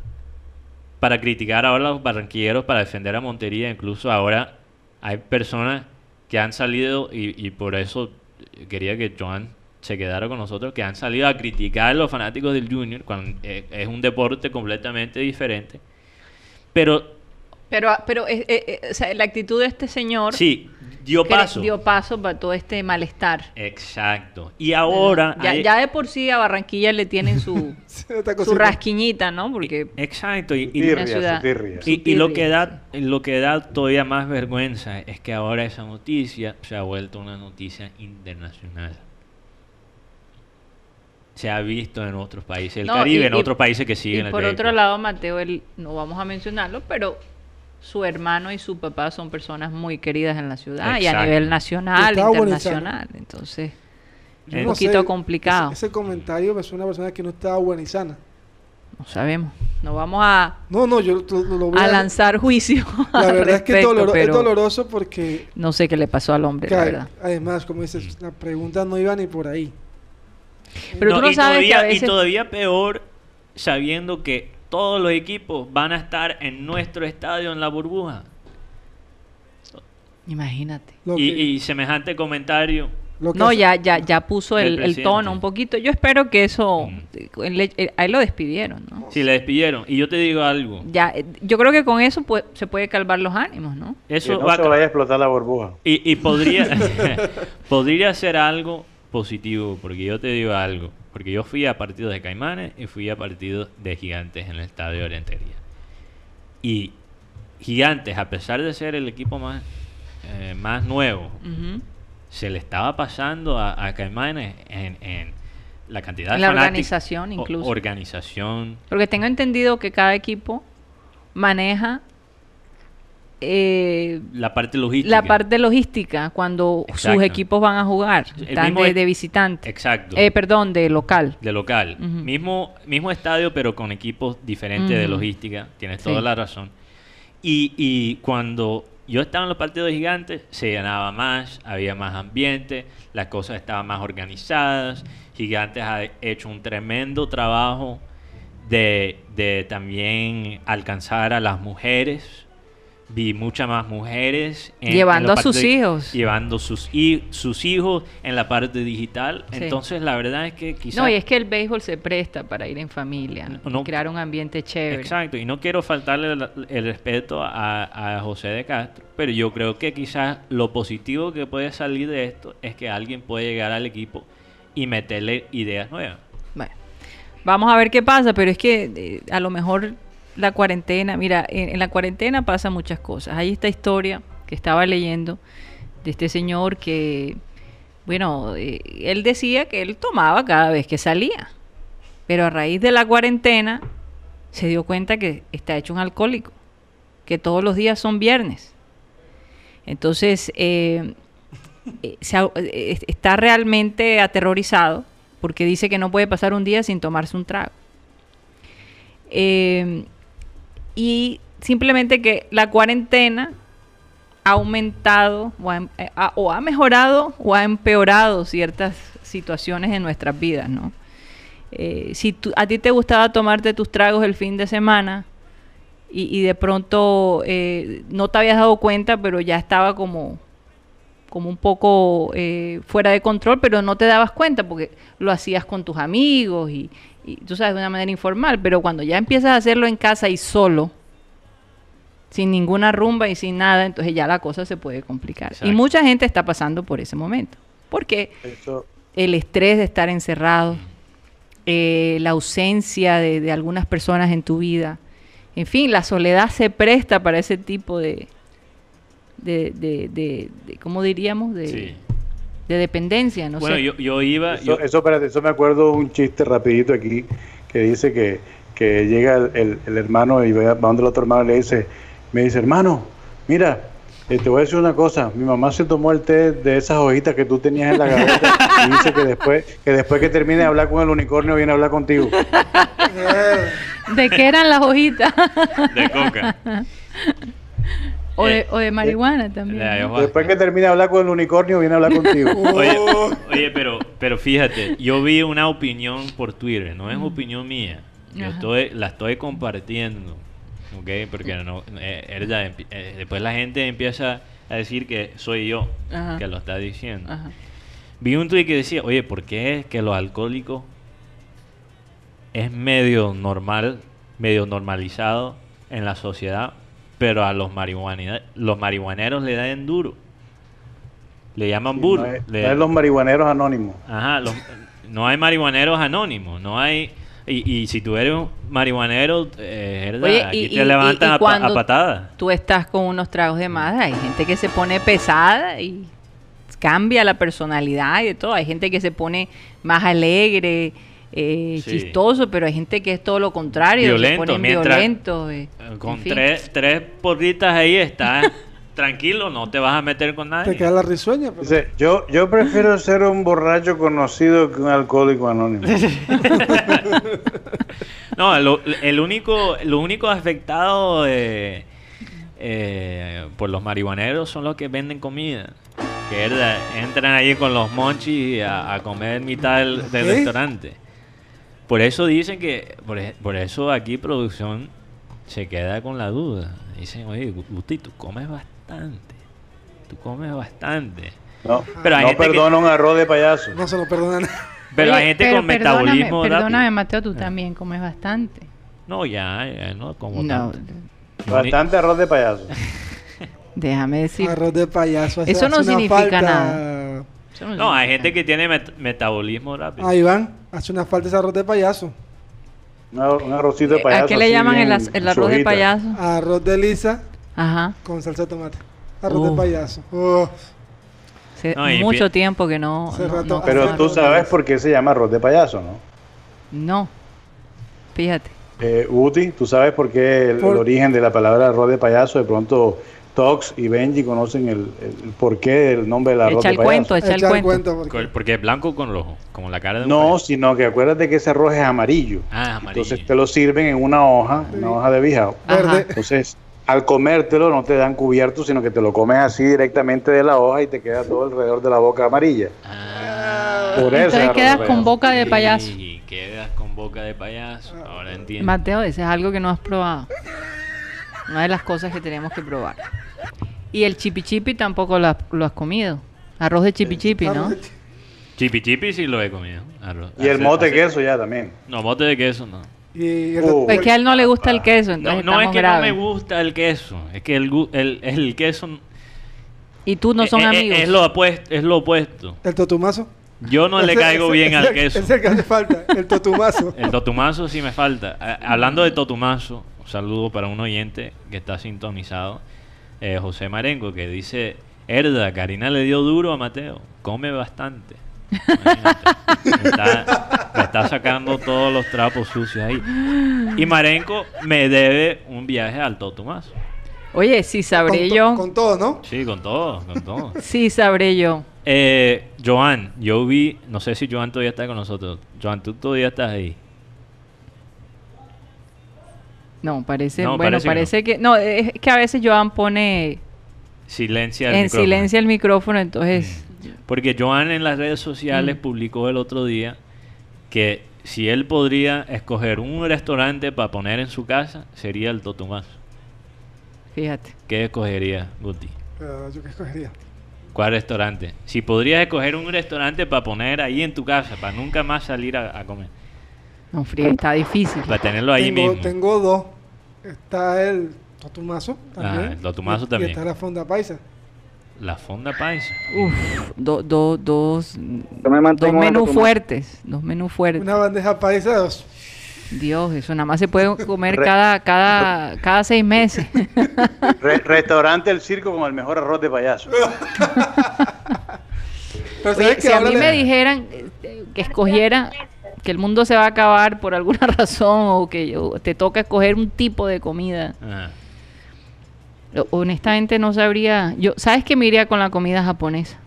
para criticar ahora a los barranquilleros, para defender a Montería. Incluso ahora hay personas que han salido, y, y por eso quería que Joan se quedara con nosotros, que han salido a criticar a los fanáticos del Junior, cuando eh, es un deporte completamente diferente. Pero Pero, pero eh, eh, o sea, la actitud de este señor sí, dio paso. dio paso para todo este malestar. Exacto. Y ahora... ya, hay- ya de por sí a Barranquilla le tienen su, (laughs) su rasquiñita, ¿no? Porque Exacto. Y, y- Tirria, ciudad. Y, y lo que da lo que da todavía más vergüenza es que ahora esa noticia se ha vuelto una noticia internacional. Se ha visto en otros países No, Caribe, y- en y- otros países que Y siguen el por otro lado, Mateo, él, no vamos a mencionarlo, pero su hermano y su papá son personas muy queridas en la ciudad y a nivel nacional, Estaba internacional. Entonces, Yo un no poquito sé, complicado. Ese, ese comentario me suena a una persona que no y sana. No sabemos. No vamos a, No, no, yo lo, lo- lo voy a a lanzar juicio. La verdad es que es, es doloroso porque No sé qué le pasó al hombre, que la hay- verdad. además, como dices, la pregunta no iba ni por ahí. Pero tú no y, sabes que a todavía, y todavía peor sabiendo que todos los equipos van a estar en nuestro estadio en la burbuja. Imagínate. Y, semejante comentario. No, ya, ya, ya puso el, tono un poquito. Yo espero que eso, Mm. le- a él lo despidieron, ¿no? Si le despidieron. Y yo te digo algo. Ya, eh, yo creo que con eso pues, se puede calmar los ánimos, ¿no? Que Eso no va a se ca- vaya a explotar la burbuja. Y, y podría, (laughs) (laughs) podría ser algo positivo, porque yo te digo algo. Porque yo fui a partidos de Caimanes y fui a partidos de Gigantes en el estadio de Orientería. Y Gigantes, a pesar de ser el equipo más, eh, más nuevo, se le estaba pasando a, a Caimanes en, en la cantidad de la organización o- incluso. organización. Porque tengo entendido que cada equipo maneja eh, La parte logística. la parte logística cuando Exacto. sus equipos van a jugar. Están de, de visitante. Exacto. Eh, perdón, de local. de local. Mismo, mismo estadio, pero con equipos diferentes de logística. Tienes Sí. toda la razón. Y, y cuando yo estaba en los partidos de gigantes, se llenaba más, había más ambiente, las cosas estaban más organizadas. Gigantes ha hecho un tremendo trabajo de, de también alcanzar a las mujeres. Vi muchas más mujeres. en- Llevando a sus de- hijos. Llevando sus, hi- sus hijos en la parte digital. Sí. Entonces, la verdad es que quizás... No, y es que el béisbol se presta para ir en familia, ¿no? No- crear un ambiente chévere. Exacto, y no quiero faltarle el, el respeto a, a José de Castro, pero yo creo que quizás lo positivo que puede salir de esto es que alguien puede llegar al equipo y meterle ideas nuevas. Bueno, vamos a ver qué pasa, pero es que eh, a lo mejor la cuarentena, mira, en, la cuarentena pasan muchas cosas. Hay esta historia que estaba leyendo de este señor que, bueno, eh, él decía que él tomaba cada vez que salía, pero a raíz de la cuarentena se dio cuenta que está hecho un alcohólico, que todos los días son viernes. Entonces, eh, eh, está realmente aterrorizado porque dice que no puede pasar un día sin tomarse un trago. Y simplemente que la cuarentena ha aumentado o ha, em- eh, o ha mejorado o ha empeorado ciertas situaciones en nuestras vidas, ¿no? Eh, si tú- a ti te gustaba tomarte tus tragos el fin de semana y, de pronto eh, no te habías dado cuenta, pero ya estaba como, como un poco fuera de control, pero no te dabas cuenta porque lo hacías con tus amigos y, y tú sabes, de una manera informal, pero cuando ya empiezas a hacerlo en casa y solo, sin ninguna rumba y sin nada, entonces ya la cosa se puede complicar. Y mucha gente está pasando por ese momento, porque Eso, el estrés de estar encerrado, eh, la ausencia de, de algunas personas en tu vida, en fin, la soledad se presta para ese tipo de, de, de, de- de- ¿cómo diríamos? De, Sí. De dependencia, no bueno, sé. yo, yo iba... eso, yo- eso, espérate, eso me acuerdo un chiste rapidito aquí que dice que, que llega el, el- el hermano y va donde el otro hermano le dice, me dice, hermano, mira, eh, te voy a decir una cosa, mi mamá se tomó el té de esas hojitas que tú tenías en la gaveta y dice que después, que después que termine de hablar con el unicornio viene a hablar contigo. (laughs) ¿De qué eran las hojitas? de coca. (laughs) o, de, Eh, o de marihuana también. de ¿no? ayahuasca. Después que termine de hablar con el unicornio viene a hablar contigo. (laughs) Oye, (laughs) oye, pero, pero fíjate, yo vi una opinión por Twitter, no es opinión mía. Yo estoy, la estoy compartiendo, ¿ok? Porque no, eh, eh, después la gente empieza a decir que soy yo Ajá. que lo está diciendo. Ajá. Vi un tweet que decía, oye, ¿por qué es que los alcohólicos es medio normal, medio normalizado en la sociedad, pero a los marihuana, los marihuaneros le dan duro? Le llaman burro. No es, le- no es los marihuaneros anónimos. Ajá, los- no hay marihuaneros anónimos, no hay... Y, y si tú eres un marihuanero, eh, es verdad, Oye, aquí y- te y- levantan y- y a, pa- cuando a patadas. Tú estás con unos tragos de más, hay gente que se pone pesada y cambia la personalidad y de todo. Hay gente que se pone más alegre, eh, Sí. chistoso, pero hay gente que es todo lo contrario, Violento, se ponen violentos. eh, Eh, en Con fin. tres, tres porritas ahí estás (laughs) tranquilo, no te vas a meter con nadie. Te queda la risueña. pero- Dice, yo, yo prefiero ser un borracho conocido que un alcohólico anónimo. (laughs) No, lo, el único, lo único afectado eh, eh, por los marihuaneros son los que venden comida. Que entran ahí con los monchis a, a comer en mitad del, restaurante. Por eso dicen que, por, ej- por eso aquí producción se queda con la duda. Dicen, oye, Gusti, tú comes bastante. Tú comes bastante. No, Pero hay no gente que- perdona un arroz de payaso. No se lo perdonan. Pero Oye, hay gente pero con perdóname, metabolismo Perdóname, rápido. Mateo, tú también comes bastante. No, ya, ya no como No, tanto. Bastante arroz de payaso. (laughs) déjame decir. Arroz de payaso. Eso no significa falta. nada. eso no No, hay gente que tiene met- metabolismo rápido. Ah, Iván, hace una falta ese arroz de payaso. Un arro- un arrocito de Eh, payaso. ¿A qué le llaman el, arroz de payaso? Arroz de lisa Ajá. con salsa de tomate. Arroz de payaso. No, y mucho tiempo que no. Hace no- no Pero tú sabes por qué se llama arroz de payaso, ¿no? No. Fíjate. Eh, Uti, ¿tú sabes por qué el, origen de la palabra arroz de payaso? De pronto Tox y Benji conocen el, el por qué el nombre del arroz Echa de el cuento, echa el Echa cuento. porque- Col- Porque es blanco con rojo, como la cara de un No, payaso. sino que acuérdate que ese arroz es amarillo. Ah, amarillo. Entonces te lo sirven en una hoja, una hoja de bijao. Ajá. Verde. Entonces, al comértelo no te dan cubierto, sino que te lo comes así directamente de la hoja y te queda todo alrededor de la boca amarilla. Ah, Por eso es Entonces de quedas con boca de payaso. Y quedas con boca de payaso. Ahora entiendo. Mateo, ese es algo que no has probado. Una de las cosas que tenemos que probar. Y el chipi chipi tampoco lo has, lo has comido. Arroz de chipi chipi, ¿no? Chipi chipi sí lo he comido. Arroz- Y el hace- mote hace- queso ya también. No, mote de queso no. Y el- Uh. Es que a él no le gusta el queso, No, entonces no es estamos que graves. no me gusta el queso. Es que el, gu- el, el queso Y tú no son es, es- amigos. Es lo, opuesto, es lo opuesto. el totumazo. Yo no le Ese- caigo ese- bien al ese- queso. ese Es el que hace falta, el totumazo. (laughs) El totumazo sí me falta. A- hablando de totumazo, un saludo para un oyente que está sintonizado, eh, José Marengo, que dice, Herda, Karina le dio duro a Mateo, come bastante. Me está, me está sacando todos los trapos sucios ahí. Y Marengo me debe un viaje al totumazo. Oye, sí sabré con, to- yo. con todo, ¿no? Sí, con todo, con todo. (laughs) Sí sabré yo. Eh, Joan, yo vi, no sé si Joan todavía está con nosotros. Joan, tú todavía estás ahí. No, parece, No, bueno, parece que no. es que a veces Joan pone Silencia el en micrófono. silencio el micrófono, entonces Porque Joan en las redes sociales Mm. publicó el otro día que si él podría escoger un restaurante para poner en su casa, sería el Totumazo. fíjate. ¿Qué escogería, Guti? Pero yo qué escogería. ¿Cuál restaurante? Si podrías escoger un restaurante para poner ahí en tu casa, para nunca más salir a, a comer, No, está difícil. para tenerlo ahí tengo, mismo. tengo dos. Está el totumazo también. Ah, el totumazo y- también. Y está la fonda paisa. La fonda paisa. Uf, do- do- dos, me dos menús fuertes, dos menús fuertes. Una bandeja paisa, dos. Dios, eso nada más se puede comer Re- cada, cada, cada seis meses. (laughs) Re- restaurante El Circo con el mejor arroz de payaso. (laughs) Pero Oye, sabes que si a mí me dijeran eh, que escogiera que el mundo se va a acabar por alguna (laughs) razón o que yo- te toca escoger un tipo de comida, Ajá. honestamente no sabría. Yo, ¿sabes que me iría con la comida japonesa?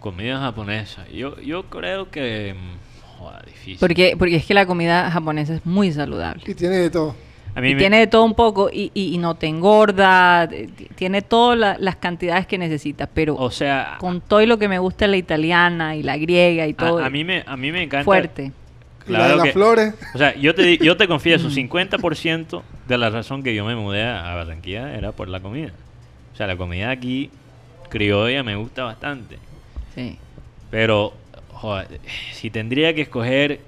Comida japonesa. Yo, yo creo que... mm, joda, difícil. Porque, porque es que la comida japonesa es muy saludable. Y tiene de todo. A mí Y me- tiene de todo un poco y, y- y no te engorda, tiene todas la- las cantidades que necesitas, pero O sea, con todo y lo que me gusta la italiana y la griega y todo, a mí me, a mí me encanta... fuerte. Y la de Claro las que, flores. O sea, yo te, di- yo te confieso, (laughs) 50% de la razón que yo me mudé a a Barranquilla era por la comida. O sea, la comida aquí criolla me gusta bastante. Sí. Pero, joder, si tendría que escoger,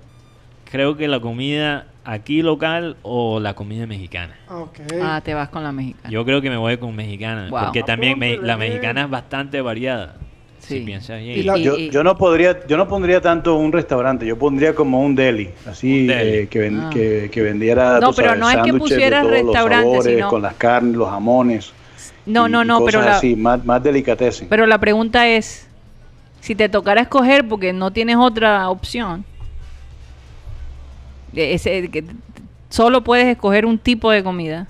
creo que la comida aquí local o la comida mexicana. Ah, ok. Ah, te vas con la mexicana. Yo creo que me voy con mexicana, Wow. porque también me- la mexicana es bastante variada. Si Sí. piensas bien. Y la- Yo, yo no podría, yo no pondría tanto un restaurante, yo pondría como un deli, así Un deli. eh, que, ven- Ah. que, que vendiera No, pero sabes, no es que pusieras todos los restaurante, sabores, sino- con las carnes, los jamones. No, y- no, y no, pero la, así, más, más delicatessen. pero la pregunta es, si te tocara escoger porque no tienes otra opción, ese, que solo puedes escoger un tipo de comida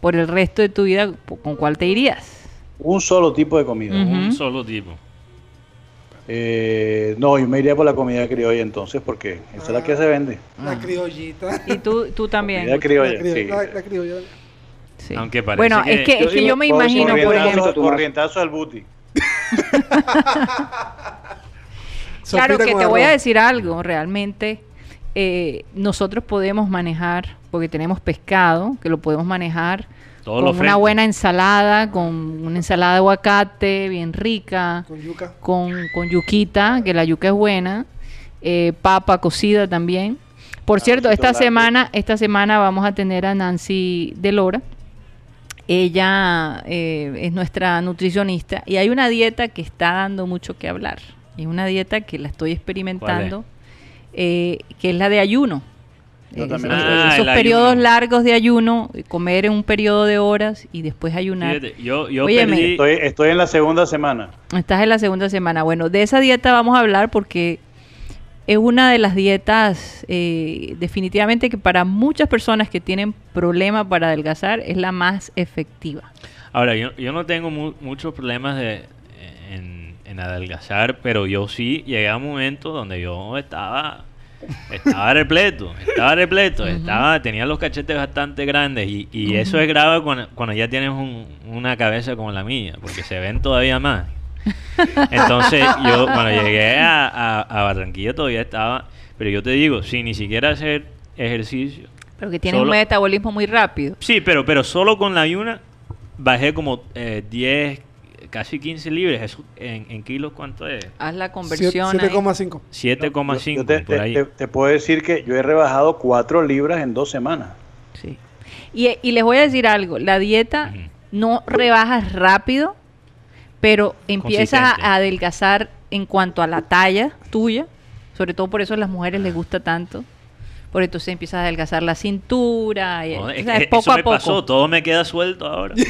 por el resto de tu vida, ¿con cuál te irías? Un solo tipo de comida. Ujú. Un solo tipo. Eh, no, yo me iría por la comida criolla entonces, porque esa es la que se vende. La Ah. criollita. Y tú, tú también. Comida criolla, la, crio- sí. la- la criolla. Sí. Aunque parece bueno, que- es que, es que yo me imagino, por ejemplo, Corrientazo, al booty. (laughs) Claro que te voy a decir algo, realmente eh, nosotros podemos manejar, porque tenemos pescado, que lo podemos manejar Todos con una buena ensalada, con una ensalada de aguacate bien rica, Con yuca. con, con yuquita, que la yuca es buena, eh, papa cocida también. Por cierto, Arrocito esta semana, esta semana vamos a tener a Nancy de Lora. Ella eh, es nuestra nutricionista y hay una dieta que está dando mucho que hablar. Es una dieta que la estoy experimentando, eh, que es la de ayuno. Eh, esos Ah, periodos ayuno. largos de ayuno, comer en un periodo de horas y después ayunar. Fíjate, yo, yo Óyeme. perdí... Estoy, estoy en la segunda semana. Estás en la segunda semana. Bueno, de esa dieta vamos a hablar porque es una de las dietas eh, definitivamente que para muchas personas que tienen problemas para adelgazar es la más efectiva. Ahora, yo, yo no tengo mu- muchos problemas de, en, en adelgazar, pero yo sí llegué a un momento donde yo estaba estaba repleto, estaba repleto, estaba, tenía los cachetes bastante grandes y, y eso es grave cuando, cuando ya tienes un- una cabeza como la mía, porque se ven todavía más. Entonces yo, cuando llegué a, a- a Barranquilla todavía estaba, pero yo te digo, sin ni siquiera hacer ejercicio. Pero que tienes un metabolismo muy rápido. Sí, pero, pero solo con la ayuna bajé como eh, 10, casi 15 libras. Eso, en, en kilos, ¿cuánto es? Haz la conversión. ahí. 7,5. 7,5 Yo te, por te- ahí. te- puedo decir que yo he rebajado 4 libras en dos semanas. Sí. Y, y les voy a decir algo, la dieta Ujú. no rebajas rápido, pero empiezas a adelgazar en cuanto a la talla tuya, sobre todo por eso a las mujeres les gusta tanto, por entonces empiezas a adelgazar la cintura, y, No, o es sea, que es poco eso a me poco. pasó, todo me queda suelto ahora. (laughs)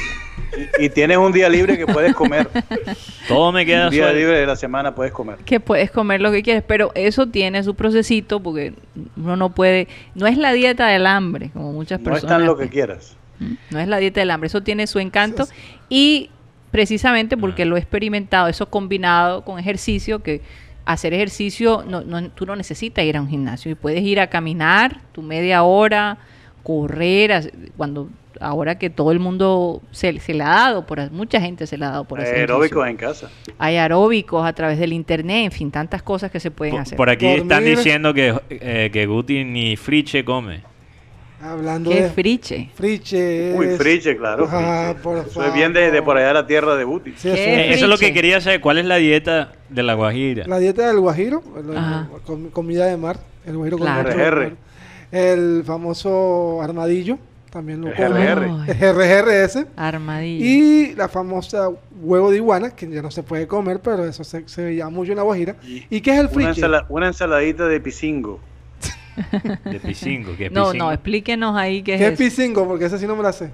Y, y tienes un día libre que puedes comer. (laughs) todo me queda un día suelto. libre de la semana puedes comer. que puedes comer lo que quieres, pero eso tiene su procesito porque uno no puede, no es la dieta del hambre, como muchas No personas. es tan lo que quieras. Mm, No es la dieta del hambre, eso tiene su encanto y precisamente porque Ah. lo he experimentado, eso combinado con ejercicio, que hacer ejercicio, no, no- tú no necesitas ir a un gimnasio y puedes ir a caminar tu media hora, correr, cuando ahora que todo el mundo se, se le ha dado, por mucha gente se le ha dado por hacer Aeróbicos en casa. Hay aeróbicos a través del internet, en fin, tantas cosas que se pueden Por, hacer. por aquí están diciendo que, eh, que Guti ni friche come. Hablando ¿Qué de friche? friche. Uy, friche, claro. Ah, es bien de, de por allá de la tierra de Buti. Sí, ¿Qué? eso Eh, es. eso es lo que quería saber. ¿Cuál es la dieta de la Guajira? La dieta del guajiro, com- comida de mar, el guajiro con Claro. mucho RR. mar. El famoso armadillo, también lo El come. RR. Ay, El RRS. armadillo. Y la famosa huevo de iguana, que ya no se puede comer, pero eso se, se veía mucho en la guajira. ¿Y qué es el Una, friche? ensala- una ensaladita de pisingo. De pisingo. ¿qué es no, pisingo? no, explíquenos ahí qué es ¿Qué es pisingo? Porque esa sí no me la sé.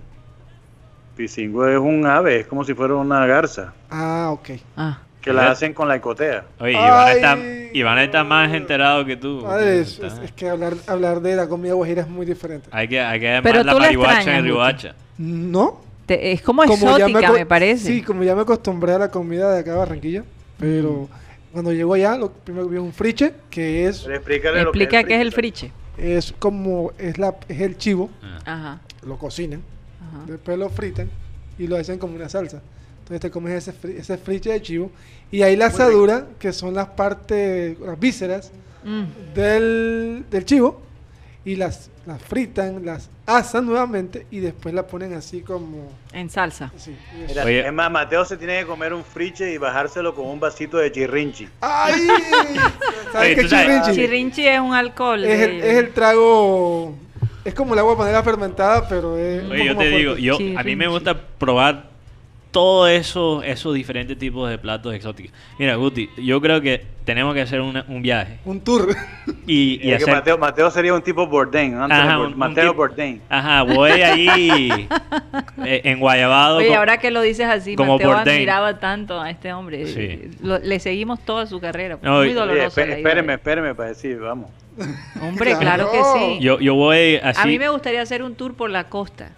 Pisingo es un ave, es como si fuera una garza. Ah, ok. Ah. Que la hacen con la ecotea. Oye, Iván Ay, está, Iván está más enterado que tú. Madre, es, que hablar, hablar de la comida guajira es muy diferente. Hay que, hay que Pero llamar la marihuacha en. Rihuacha. ¿No? Te- es como, ya exótica, me, parece. Sí, como ya me acostumbré a la comida de acá de Barranquilla, pero cuando llego allá, lo primero que vi es un friche, que es, explícale lo que Explica qué es el friche. es como, es, la, es el chivo, Ah. Ajá. lo cocinan, ajá. después lo fritan y lo hacen como una salsa. Entonces te comes ese, fri- ese friche de chivo y ahí la asadura, que son las partes, las vísceras Mm. del, del chivo, y las, las fritan, las asan nuevamente y después la ponen así como... En salsa. Mira, Oye. Es más, Mateo se tiene que comer un friche y bajárselo con un vasito de chirrinchi. ¡Ay! (laughs) ¿Sabes Oye, qué chirrinchi? Chirrinchi es un alcohol. Es el, de- es el trago. Es como el agua panela fermentada, pero es. un Oye, yo te digo, yo, a mí me gusta probar todos esos esos diferentes tipos de platos exóticos. Mira, Guti, yo creo que tenemos que hacer una- un viaje Un tour. (laughs) y, y que. Mateo, Mateo sería un tipo Bourdain. Ajá, un- un Mateo Bourdain. Ajá, voy (laughs) ahí eh, en Guayabado. Oye, con- ahora que lo dices así, como Mateo Bourdain. admiraba tanto a este hombre. Sí. Lo- le seguimos toda su carrera. No, Muy y- Oye, dolorosa. espé- la vida espéreme, de- espéreme para decir, vamos. (laughs) Hombre, claro, que sí. Yo, yo voy así A mí me gustaría hacer un tour por la costa.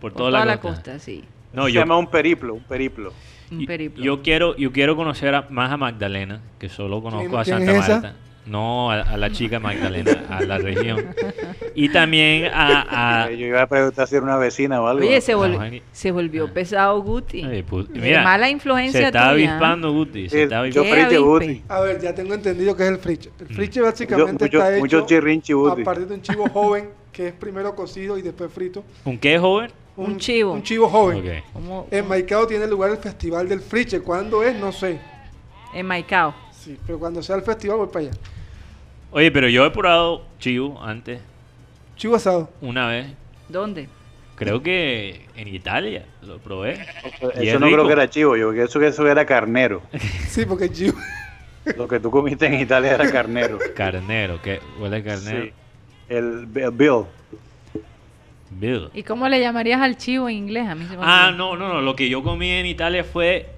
por Por toda, toda la, la costa. costa, sí. No, se yo, llama un periplo, un periplo. Un y- periplo. yo quiero yo quiero conocer a- más a Magdalena, que solo conozco a quién Santa es esa? Marta. No, a, a la chica Magdalena, a la región. Y también a... a- (laughs) Eh, Yo iba a preguntar si era una vecina o algo. Oye, se, volvió pesado Guti. Ay, pu- De mira, mala influencia se está tuya, avispando Guti, se está yo avispando. ¿Qué friche? Buti. A ver, ya tengo entendido que es el friche. El friche Mucho, básicamente mucho, está hecho mucho a partir de un chivo joven que es primero cocido y después frito. ¿Un qué, joven? Un chivo. Un chivo joven. En Maicao tiene lugar el festival del friche. ¿Cuándo es? No sé. en Maicao. Sí, pero cuando sea el festival voy para allá. Oye, pero yo he probado chivo antes, Chivo asado. una vez. ¿Dónde? Creo que en Italia lo probé. Y Eso es no rico. creo que era chivo, yo creo que eso, que eso era carnero. Sí, porque chivo. (laughs) Lo que tú comiste en Italia era carnero. Carnero, ¿qué? ¿Huele a carnero? Sí. El, el Bill. Bill. ¿Y cómo le llamarías al chivo en inglés? A mí se me Ah, no, no, no. Lo que yo comí en Italia fue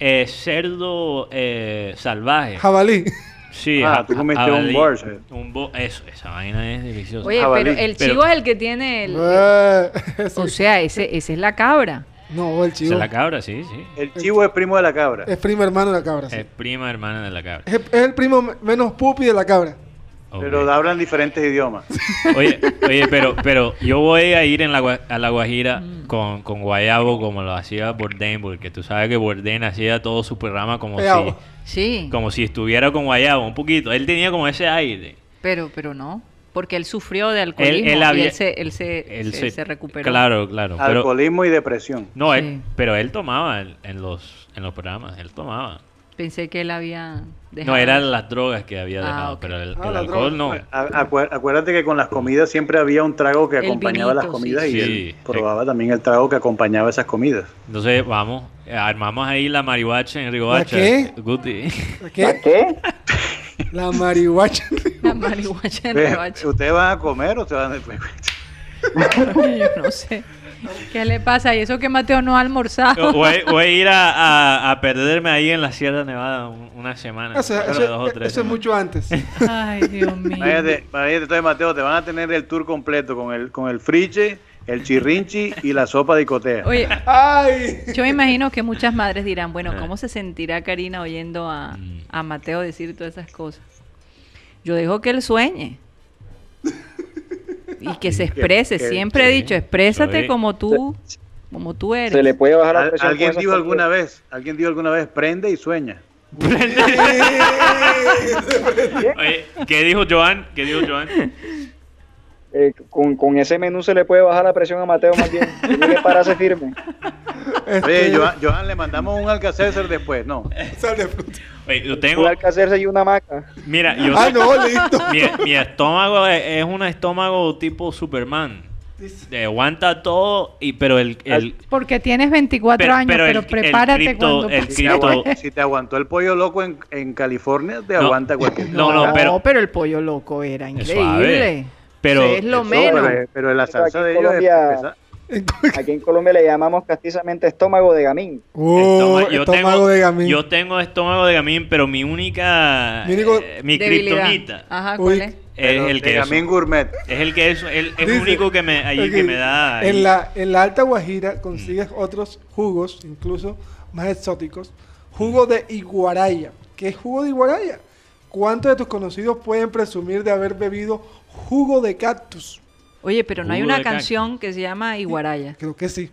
eh, cerdo eh, salvaje. Jabalí. Sí, Ah, tú comiste jabalí. un borscht. Un bo- eso, esa vaina es deliciosa. Oye, jabalí. pero el Pero- chivo es el que tiene el... Eh. O sea, ese, ese es la cabra. No, el chivo. es la cabra, sí, sí. El chivo es primo de la cabra. Es primo hermano de la cabra. sí. Es prima hermana de la cabra. Es, es el primo me- menos pupi de la cabra. Pero hablan diferentes idiomas. (laughs) Oye, oye, pero, pero yo voy a ir en la, Gua- a la Guajira con, con Guayabo como lo hacía Bourdain, porque tú sabes que Bourdain hacía todo su programa como Guayabo. Sí, si, como si estuviera con Guayabo, un poquito. Él tenía como ese aire. pero, pero no. Porque él sufrió de alcoholismo él y había- él se, él se, Él se, se recuperó. Claro, claro. Pero, Alcoholismo y depresión. no, Sí. él, pero él tomaba en, en los, en los programas, él tomaba. Pensé que él había dejado. No, eran las drogas que había Ah, dejado, pero el, Ah, el alcohol no. A- acuer- Acuérdate que con las comidas siempre había un trago que acompañaba las comidas sí. y Sí. él probaba también el trago que acompañaba esas comidas. Entonces, vamos, eh, armamos ahí la marihuacha en Rigobacha. qué? Guti. ¿Para ¿Qué? qué? La marihuacha. (laughs) La marihuacha en Ve, rebacho. ¿Ustedes van a comer o se van a... (laughs) Yo no sé. ¿Qué le pasa? Y eso que Mateo no ha almorzado. Voy, voy a ir a, a- a perderme ahí en la Sierra Nevada un- una semana. Eso, dos o tres eso es mucho antes. (laughs) Ay, Dios mío. Váyate, váyate, Mateo, te van a tener el tour completo con el, con el friche, el chirrinchi y la sopa de icotea. Oye, ¡Ay! yo me imagino que muchas madres dirán, bueno, Ah. ¿cómo se sentirá Karina oyendo a, Mm. a Mateo decir todas esas cosas? Yo dejo que él sueñe. Y que se exprese. que- Siempre he dicho, exprésate soy- como tú, como tú eres. Se le puede bajar la presión. ¿Alguien dijo alguna vez, alguien dijo alguna vez, prende y sueña? (laughs) (laughs) Oye, ¿qué dijo Joan? ¿Qué dijo Joan? Eh, con, con ese menú se le puede bajar la presión a Mateo más bien. Tiene que pararse firme. Oye, Este, Joan, Joan, le mandamos un alcacelser después, no. sal de fruta. Oye, yo Un tengo... alcacerse y una maca. Mira, yo... Ah, no, listo. mi, mi estómago es, es un estómago tipo Superman. Eh, aguanta todo, y, pero el... el Porque tienes 24 Pero- años, pero pero, el- el prepárate cripto- cuando. Si te, cripto- si te aguantó el pollo loco en, en California, te No. aguanta cualquier No, cosa. no, pero- pero el pollo loco era increíble. Pero- es lo Eso, menos. Pero, pero la salsa Aquí de en ellos Colombia-. (laughs) Aquí en Colombia le llamamos castizamente estómago de gamín. Oh, estoma- yo, estómago tengo, de gamín. yo tengo estómago de gamín, pero mi única... Mi único- eh, mi kriptonita Ajá, Uy. ¿cuál es? el queso. Gamín Gourmet. Es el que es el, el Dice- único que me ahí que Ok, me da ahí. En la, en la Alta Guajira consigues otros jugos, incluso más exóticos. Jugo de iguaraya. ¿Qué es jugo de iguaraya? ¿Cuántos de tus conocidos pueden presumir de haber bebido jugo de cactus? Oye, pero no hay una cactus. canción que se llama Iguaraya. Creo que sí.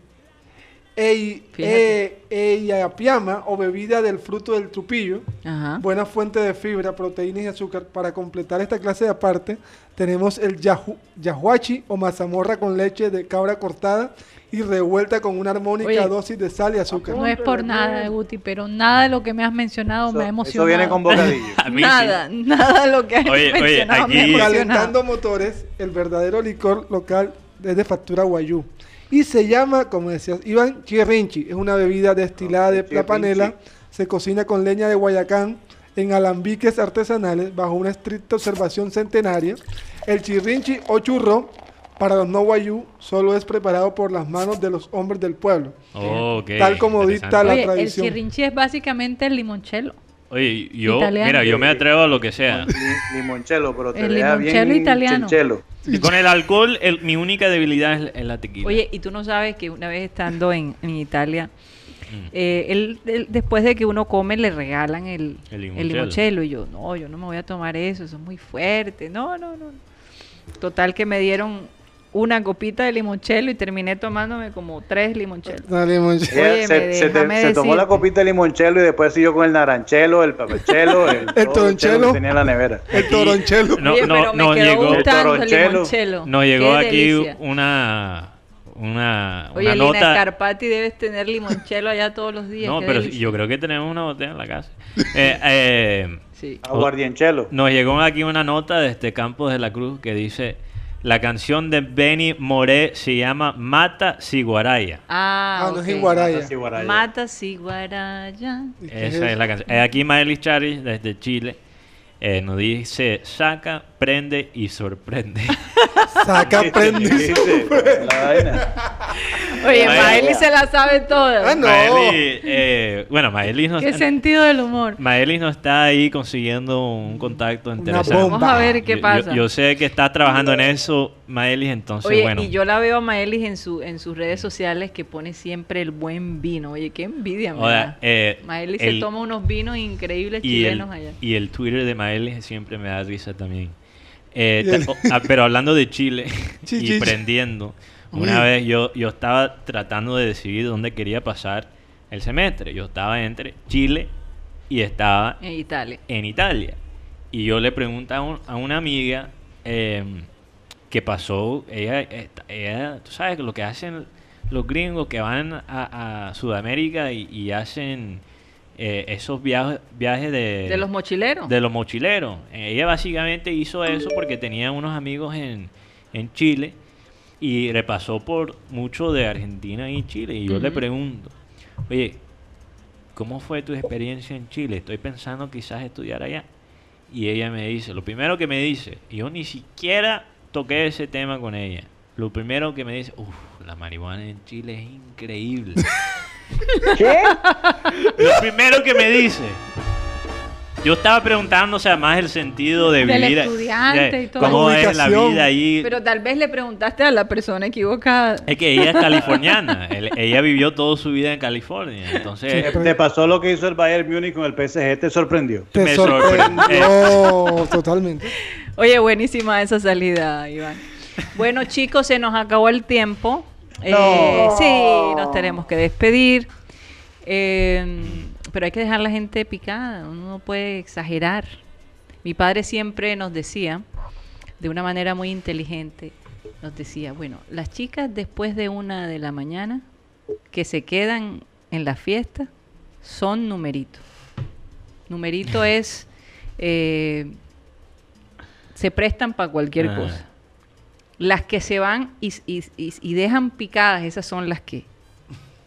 Ey, eh, eyapiama o bebida del fruto del trupillo. Ajá. Buena fuente de fibra, proteínas y azúcar. Para completar esta clase de aparte, tenemos el yahu- yahuachi o mazamorra con leche de cabra cortada y revuelta con una armónica Oye. dosis de sal y azúcar. No es por nada, Guti, pero nada de lo que me has mencionado me ha emocionado. eso viene con bocadillo. (laughs) Sí. Nada, nada de lo que has Oye, oye, mencionado me ha aquí-. Calentando motores, el verdadero licor local es de factura guayú. Y se llama, como decías, Iván Chirrinchi. Es una bebida destilada de la Chirrinchi. panela. Se cocina con leña de Guayacán en alambiques artesanales bajo una estricta observación centenaria. El chirrinchi o churro, para los no guayú, solo es preparado por las manos de los hombres del pueblo. Oh, Tal como dicta la Oye, el tradición. chirrinchi es básicamente el limonchelo. Oye, yo, Italiano. mira, yo me atrevo a lo que sea. Li- limonchelo, pero te El limoncello bien italiano. Y con el alcohol, el- mi única debilidad es, la tequila. Oye, y tú no sabes que una vez estando en, en Italia, Mm. eh, él, él, después de que uno come le regalan el, El el limoncello. limoncello. Y yo, no, yo no me voy a tomar eso, eso es muy fuerte. No, no, no. Total que me dieron una copita de limoncello y terminé tomándome como tres limonchelos. Ella Óyeme, se, se te- déjame se tomó la copita de limonchelo y después siguió con el naranchelo, el papachelo, (laughs) el, chelo toronchelo. que tenía en la nevera. El toronchelo. No, Oye, no, no, quedó llegó- el Toronchelo. limoncello. Nos llegó Qué aquí delicia. una una, Oye, una Lina nota. Scarpati debes tener limoncello allá todos los días. No, qué pero delicia. yo creo que tenemos una botella en la casa. (laughs) Eh, eh, Sí. Nos llegó aquí una nota de este Campos de la Cruz que dice la canción de Benny Moré se llama Mata Siguaraya. Ah, Ah, no es. Iguaraya. Mata Siguaraya. ¿Y qué Esa es la canción. Aquí Miley Charis desde Chile eh, nos dice saca, prende y sorprende. (laughs) Saca, prende. y ¿Viste? La vaina. Oye, Miley se la sabe toda. Ah, no. Maeli, eh, bueno, Maeli no, Qué sentido del humor. Maelis no está ahí consiguiendo un contacto interesante. bomba. Vamos a ver qué Yo- yo- pasa. Yo, sé que está trabajando en eso, Maelis, entonces Oye, bueno. y yo la veo a Maelis en, su, en sus redes sociales que pone siempre el buen vino. Oye, qué envidia, da. eh, Maelis se toma unos vinos increíbles y el, chilenos allá. y el Twitter de Maelis siempre me da risa también. Eh, ah, pero hablando de Chile (laughs) Sí, y sí, prendiendo, una vez yo, yo estaba tratando de decidir dónde quería pasar el semestre. Yo estaba entre Chile y estaba En Italia. en Italia. Y yo le pregunto a, un- a una amiga eh, que pasó, ella, ella, tú sabes lo que hacen los gringos que van a, a Sudamérica y, y hacen eh, esos viajes, viajes de, De los mochileros. de los mochileros. Ella básicamente hizo eso porque tenía unos amigos en, en Chile y repasó por mucho de Argentina y Chile. Y yo le pregunto, oye, ¿cómo fue tu experiencia en Chile? Estoy pensando quizás estudiar allá. Y ella me dice, lo primero que me dice, yo ni siquiera toqué ese tema con ella. Lo primero que me dice, uff, la marihuana en Chile es increíble. (laughs) ¿Qué? Lo primero que me dice. Yo estaba preguntando, o sea, más el sentido de Del vivir. estudiante de y todo. ¿Cómo La es la vida ahí? Pero tal vez le preguntaste a la persona equivocada. Es que ella es californiana. (laughs) ella vivió toda su vida en California. Entonces, ¿Te, te pasó lo que hizo el Bayern Múnich con el PSG? ¿Te sorprendió? Te Me sorprendió (laughs) totalmente. Oye, buenísima esa salida, Iván. Bueno, chicos, se nos acabó el tiempo. Eh, No. sí, nos tenemos que despedir. Eh, pero hay que dejar la gente picada, uno no puede exagerar. Mi padre siempre nos decía, de una manera muy inteligente, nos decía, bueno, las chicas después de una de la mañana que se quedan en la fiesta son numerito. Numerito es, eh, se prestan para cualquier Ah. cosa. Las que se van y, y- y- y dejan picadas, esas son las que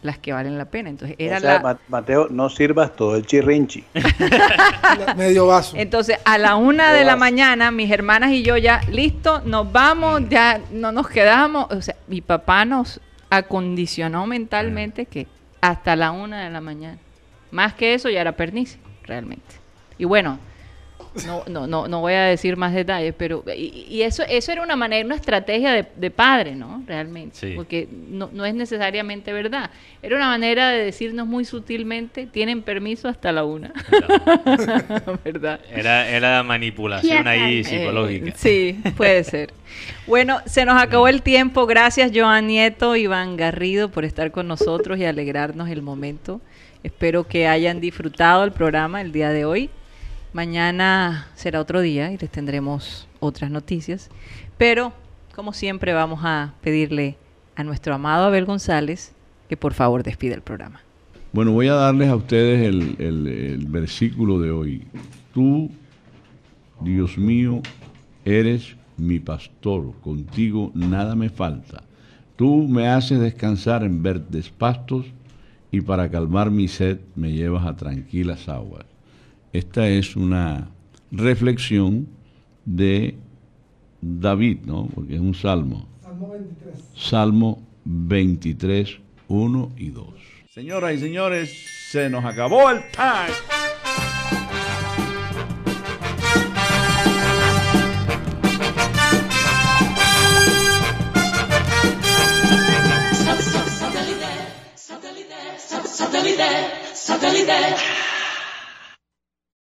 las que valen la pena. Entonces, era O sea, la, Mateo, no sirvas todo el chirrinchi. (laughs) Medio vaso. Entonces, a la una de la mañana, mis hermanas y yo ya, listo, nos vamos, ya no nos quedamos. O sea, mi papá nos acondicionó mentalmente que hasta la una de la mañana. Más que eso ya era pernice, realmente. Y bueno, no, no, no, no voy a decir más detalles, pero y, y eso, eso era una manera, una estrategia de, de padre, ¿no? Realmente. Sí. Porque no, no es necesariamente verdad. Era una manera de decirnos muy sutilmente, tienen permiso hasta la una. (laughs) ¿Verdad? era, era manipulación ahí psicológica. Eh, sí, puede ser. Bueno, se nos acabó el tiempo. Gracias, Joan Nieto, Iván Garrido, por estar con nosotros y alegrarnos el momento. Espero que hayan disfrutado el programa el día de hoy. Mañana será otro día y les tendremos otras noticias. Pero, como siempre, vamos a pedirle a nuestro amado Abel González que por favor despida el programa. Bueno, voy a darles a ustedes el, el- versículo de hoy. Tú, Dios mío, eres mi pastor, contigo nada me falta. Tú me haces descansar en verdes pastos y para calmar mi sed me llevas a tranquilas aguas. Esta es una reflexión de David, ¿no? Porque es un salmo. Salmo 23. Salmo 23, 1 y 2. Señoras y señores, se nos acabó el time. Satellite, satellite, satellite.